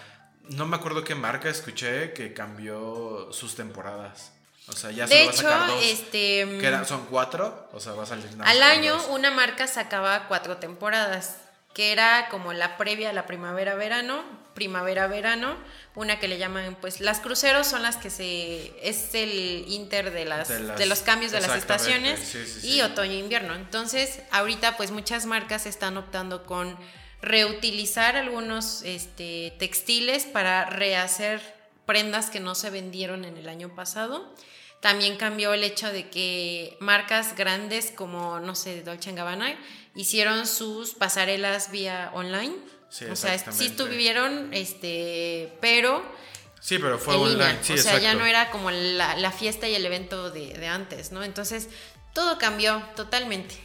no me acuerdo qué marca escuché que cambió sus temporadas. O sea, ya de solo va a hecho, sacar dos. este Que son cuatro. O sea, va a salir nada al año dos. una marca sacaba cuatro temporadas, que era como la previa a la primavera-verano, primavera-verano, una que le llaman, pues las cruceros son las que se, es el inter de, las, De de, los cambios de las estaciones sí, sí, y sí. otoño-invierno. Entonces, ahorita pues muchas marcas están optando con reutilizar algunos este, textiles para rehacer prendas que no se vendieron en el año pasado. También cambió el hecho de que marcas grandes como, no sé, Dolce Gabbana hicieron sus pasarelas vía online. Sí, o sea, sí estuvieron, este, pero Sí, pero fue online. línea. Sí, o sea, ya no era como la, la fiesta y el evento de, de antes, ¿no? Entonces, todo cambió totalmente.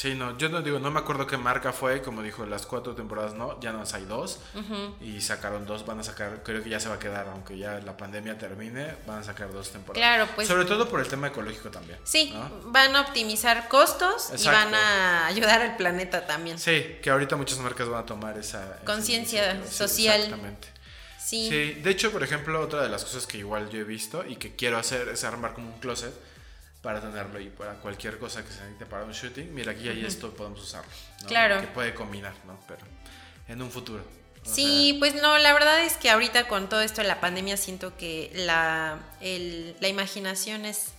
Sí, no, yo no digo, no me acuerdo qué marca fue, como dijo, las cuatro temporadas no, ya no hay dos. Y sacaron dos, van a sacar, creo que ya se va a quedar, aunque ya la pandemia termine, van a sacar dos temporadas. Claro, pues- Sobre todo por el tema ecológico también. Sí, ¿no? van a optimizar costos y van a ayudar al planeta también. Sí, que ahorita muchas marcas van a tomar esa... Conciencia iniciativa. Sí, social. exactamente. Sí. Sí, de hecho, por ejemplo, otra de las cosas que igual yo he visto y que quiero hacer es armar como un closet para tenerlo y para cualquier cosa que se necesite para un shooting. Mira, aquí hay esto, podemos usarlo. ¿no? Claro. Que puede combinar, ¿no? Pero en un futuro. O Sí, pues no, la verdad es que ahorita con todo esto de la pandemia siento que la, el- la imaginación es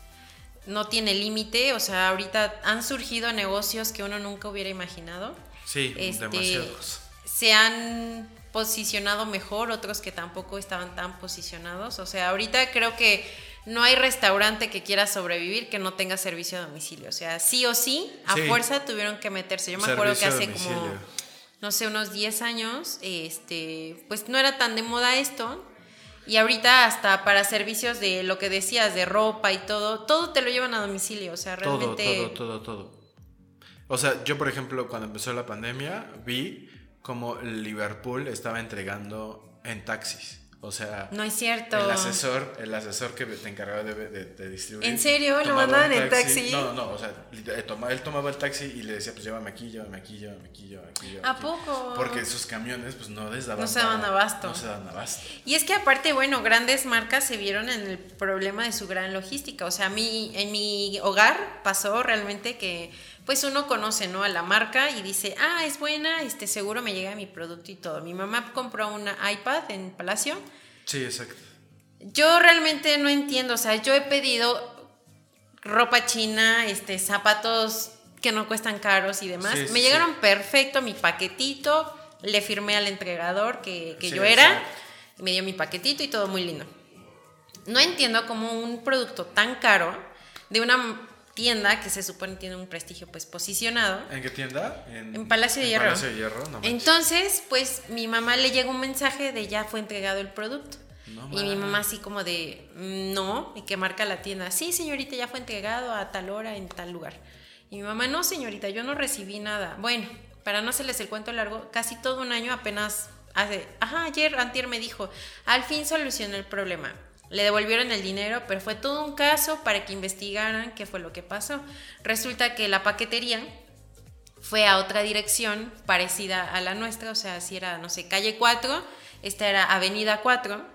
no tiene límite, o sea, ahorita han surgido negocios que uno nunca hubiera imaginado. Sí, Este, demasiados. Se han posicionado mejor, otros que tampoco estaban tan posicionados. O sea, ahorita creo que no hay restaurante que quiera sobrevivir que no tenga servicio a domicilio. O sea, sí o sí, a Sí. fuerza tuvieron que meterse. Yo me acuerdo que hace como, no sé, unos 10 años, este, pues no era tan de moda esto. Y ahorita hasta para servicios de lo que decías, de ropa y todo, todo te lo llevan a domicilio. O sea, Todo, realmente... todo, todo, todo. O sea, yo, por ejemplo, cuando empezó la pandemia, vi como Liverpool estaba entregando en taxis. O sea, No es cierto. el asesor, el asesor que te encargaba de, de- de distribuir. ¿En serio? ¿Lo mandaban en taxi? No, no, no. O sea, él tomaba, él tomaba el taxi y le decía, pues llévame aquí, llévame aquí, llévame aquí, llévame aquí. llévame ¿A aquí". poco? Porque sus camiones, pues no les daban. No se daban abasto. No se daban abasto. Y es que aparte, bueno, grandes marcas se vieron en el problema de su gran logística. O sea, a mí, en mi hogar pasó realmente que, pues uno conoce, ¿no? A la marca y dice, ah, es buena, este, seguro me llega mi producto y todo. Mi mamá compró una iPad en Palacio. Sí, exacto. Yo realmente no entiendo, o sea, yo he pedido ropa china, este, zapatos que no cuestan caros y demás. Sí, me sí. llegaron perfecto mi paquetito, le firmé al entregador que, que yo era, exacto. me dio mi paquetito y todo muy lindo. No entiendo cómo un producto tan caro de una tienda que se supone tiene un prestigio pues posicionado, ¿En qué tienda? En Palacio de Hierro. Palacio de Hierro, no entonces, pues mi mamá le llegó un mensaje de ya fue entregado el producto. No y mi mamá así como de, "Mm, no, y que marca la tienda, sí señorita, ya fue entregado a tal hora en tal lugar. Y mi mamá, no señorita, yo no recibí nada. Bueno, para no hacerles el cuento largo, casi todo un año apenas hace, ajá, ayer, antier me dijo, al fin solucionó el problema. Le devolvieron el dinero, pero fue todo un caso para que investigaran qué fue lo que pasó. Resulta que la paquetería fue a otra dirección parecida a la nuestra, o sea, si era, no sé, calle 4, esta era avenida 4,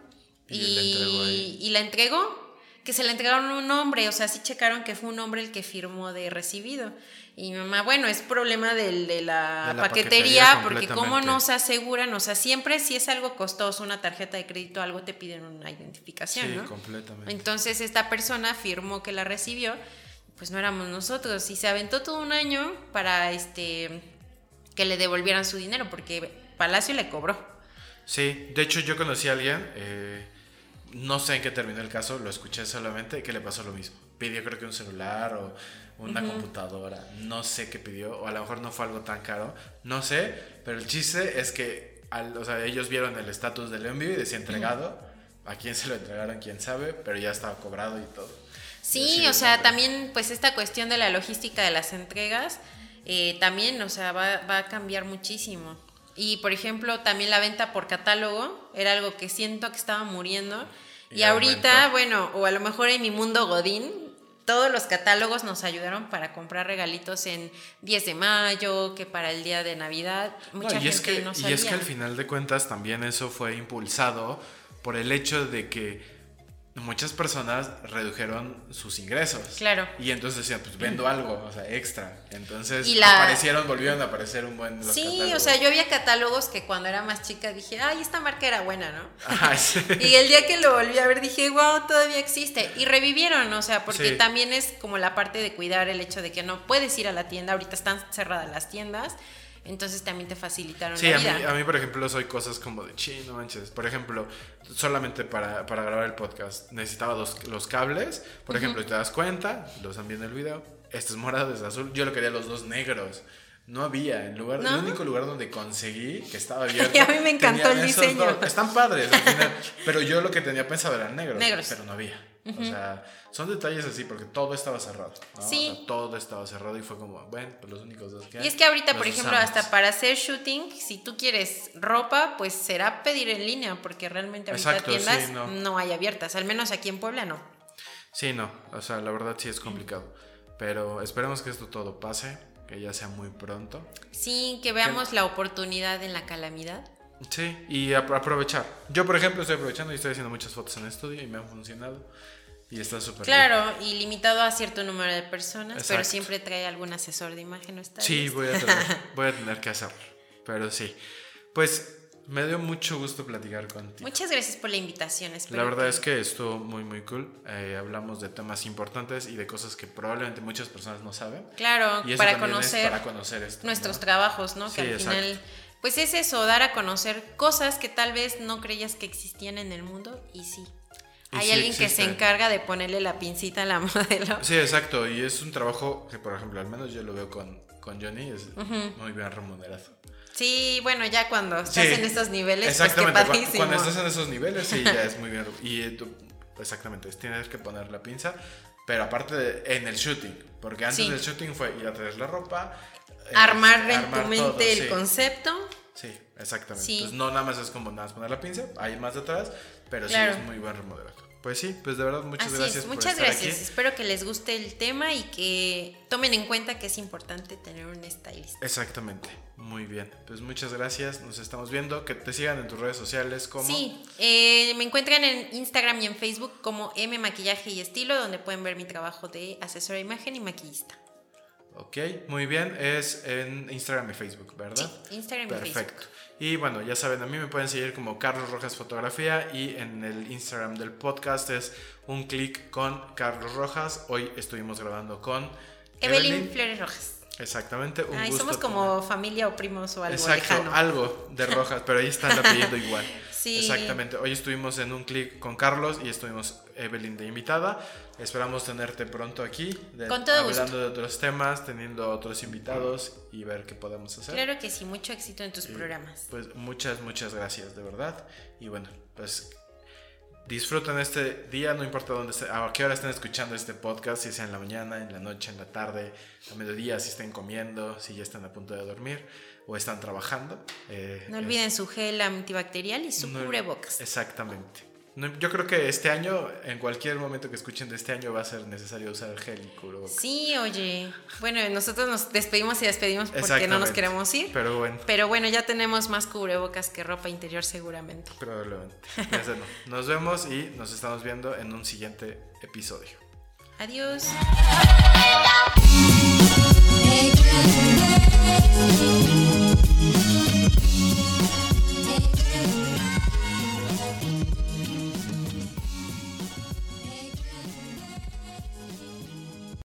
Y y, la entregó que se la entregaron a un hombre, o sea, sí checaron que fue un hombre el que firmó de recibido. Y mi mamá, bueno, es problema del, de, la De la paquetería, paquetería porque cómo no se aseguran, o sea, siempre si es algo costoso, una tarjeta de crédito, algo te piden una identificación, Sí, ¿no? completamente. Entonces esta persona firmó que la recibió, pues no éramos nosotros y se aventó todo un año para este que le devolvieran su dinero porque Palacio le cobró. Sí, de hecho yo conocí a alguien, eh, no sé en qué terminó el caso, lo escuché solamente, que le pasó lo mismo. Pidió creo que un celular o una computadora, no sé qué pidió, o a lo mejor no fue algo tan caro, no sé, pero el chiste es que al- o sea, ellos vieron el estatus del envío y decía entregado, a quién se lo entregaron, quién sabe, pero ya estaba cobrado y todo. Sí, o sea, también pues esta cuestión de la logística de las entregas, eh, también, o sea, va, va a cambiar muchísimo. Y por ejemplo, también la venta por catálogo era algo que siento que estaba muriendo. Y, Y ahorita, bueno, o a lo mejor en mi mundo Godín, todos los catálogos nos ayudaron para comprar regalitos en 10 de mayo, que para el día de Navidad. Mucha No, y, gente es que, no y es que al final de cuentas también eso fue impulsado por el hecho de que muchas personas redujeron sus ingresos. Claro. Y entonces decían, pues vendo algo, o sea, extra. Entonces Y la- aparecieron, volvieron a aparecer un buen los Sí, o sea, yo había catálogos que cuando era más chica dije, ay, esta marca era buena, ¿no? Ajá, sí. Y el día que lo volví a ver dije, wow, todavía existe. Y revivieron, o sea, porque Sí. también es como la parte de cuidar el hecho de que no puedes ir a la tienda, ahorita están cerradas las tiendas, entonces también te facilitaron Sí, la vida. a mí, por ejemplo, soy cosas como de chino, manches. Por ejemplo, solamente para, para grabar el podcast necesitaba dos, los cables. Por ejemplo, te das cuenta, los están viendo el video. Este es morado, este es azul. Yo lo quería los dos negros. No había, en lugar, ¿No? el único lugar donde conseguí que estaba abierto. Y a mí me encantó el diseño. dos. Están padres al final, pero yo lo que tenía pensado eran negros, Negros. pero no había. O sea, son detalles así porque todo estaba cerrado. ¿no? O Sí. sea, todo estaba cerrado y fue como, bueno, pues los únicos dos que hay. Y es que ahorita, por ejemplo, usamos. hasta para hacer shooting, si tú quieres ropa, pues será pedir en línea, porque realmente ahorita Exacto, sí, tiendas no. no. hay abiertas, al menos aquí en Puebla no. Sí, no, o sea, la verdad sí es complicado. Pero esperemos que esto todo pase, que ya sea muy pronto. Sí, que veamos la oportunidad en la calamidad. Sí, y ap- aprovechar. Yo, por ejemplo, estoy aprovechando y estoy haciendo muchas fotos en estudio y me han funcionado. Y está súper bien. Claro, y limitado a cierto número de personas, pero siempre trae algún asesor de imagen, ¿no está? Sí, voy a, tener, voy a tener que hacerlo. Pero sí. Pues me dio mucho gusto platicar contigo. Muchas gracias por la invitación. La verdad es que estuvo muy, muy cool. Eh, hablamos de temas importantes y de cosas que probablemente muchas personas no saben. Claro, Y para conocer para conocer esto. nuestros ¿no? trabajos, ¿no? Sí, que al exacto. final, pues es eso, dar a conocer cosas que tal vez no creías que existían en el mundo y sí. Hay sí alguien que se encarga de ponerle la pincita a la modelo. Sí, exacto. Y es un trabajo que, por ejemplo, al menos yo lo veo con, con Johnny, es muy bien remunerado. Sí, bueno, ya cuando estás Sí, en estos niveles, pues qué Exactamente. cu- padrísimo. cuando estás en esos niveles, sí, ya es muy bien. Y eh, tú, exactamente, tienes que poner la pinza. Pero aparte de- en el shooting, porque antes Sí. del shooting fue ir a traer la ropa, eh, Armar en tu mente todo, el sí. concepto. Sí, exactamente. Entonces no nada más es como nada más poner la pinza, hay más detrás, pero Claro. sí es muy buen remodelado. Pues sí, pues de verdad muchas Así gracias es, por muchas estar gracias. aquí. Espero que les guste el tema y que tomen en cuenta que es importante tener un stylist. Exactamente, muy bien. Pues muchas gracias, nos estamos viendo. Que te sigan en tus redes sociales como... Sí, eh, me encuentran en Instagram y en Facebook como M Maquillaje y Estilo, donde pueden ver mi trabajo de asesora de imagen y maquillista. Ok, muy bien. Es en Instagram y Facebook, ¿verdad? Sí, Instagram y Perfecto. Facebook. Y bueno, ya saben, a mí me pueden seguir como Carlos Rojas Fotografía y en el Instagram del podcast es un clic con Carlos Rojas. Hoy estuvimos grabando con Evelyn Flores Rojas. Exactamente, un Ay, gusto somos tener- como familia o primos o algo Exacto, lejano. algo de Rojas, pero ahí está el apellido igual. Sí. Exactamente. Hoy estuvimos en un clic con Carlos y estuvimos Evelyn de invitada. Esperamos tenerte pronto aquí, de- Con todo hablando gusto. de otros temas, teniendo otros invitados y ver qué podemos hacer. Claro que sí, mucho éxito en tus Y, programas. Pues muchas, muchas gracias, de verdad. Y bueno, pues disfruten este día, no importa dónde esté- a qué hora estén escuchando este podcast, si sea en la mañana, en la noche, en la tarde, a mediodía, si estén comiendo, si ya están a punto de dormir o están trabajando. Eh, No es- olviden su gel antibacterial y su no- cubrebocas. Exactamente. No, yo creo que este año, en cualquier momento que escuchen de este año, va a ser necesario usar gel y cubrebocas. Sí, oye. Bueno, nosotros nos despedimos y despedimos porque no nos queremos ir. Pero bueno, Pero bueno, ya tenemos más cubrebocas que ropa interior seguramente. probablemente. No. Nos vemos y nos estamos viendo en un siguiente episodio. Adiós.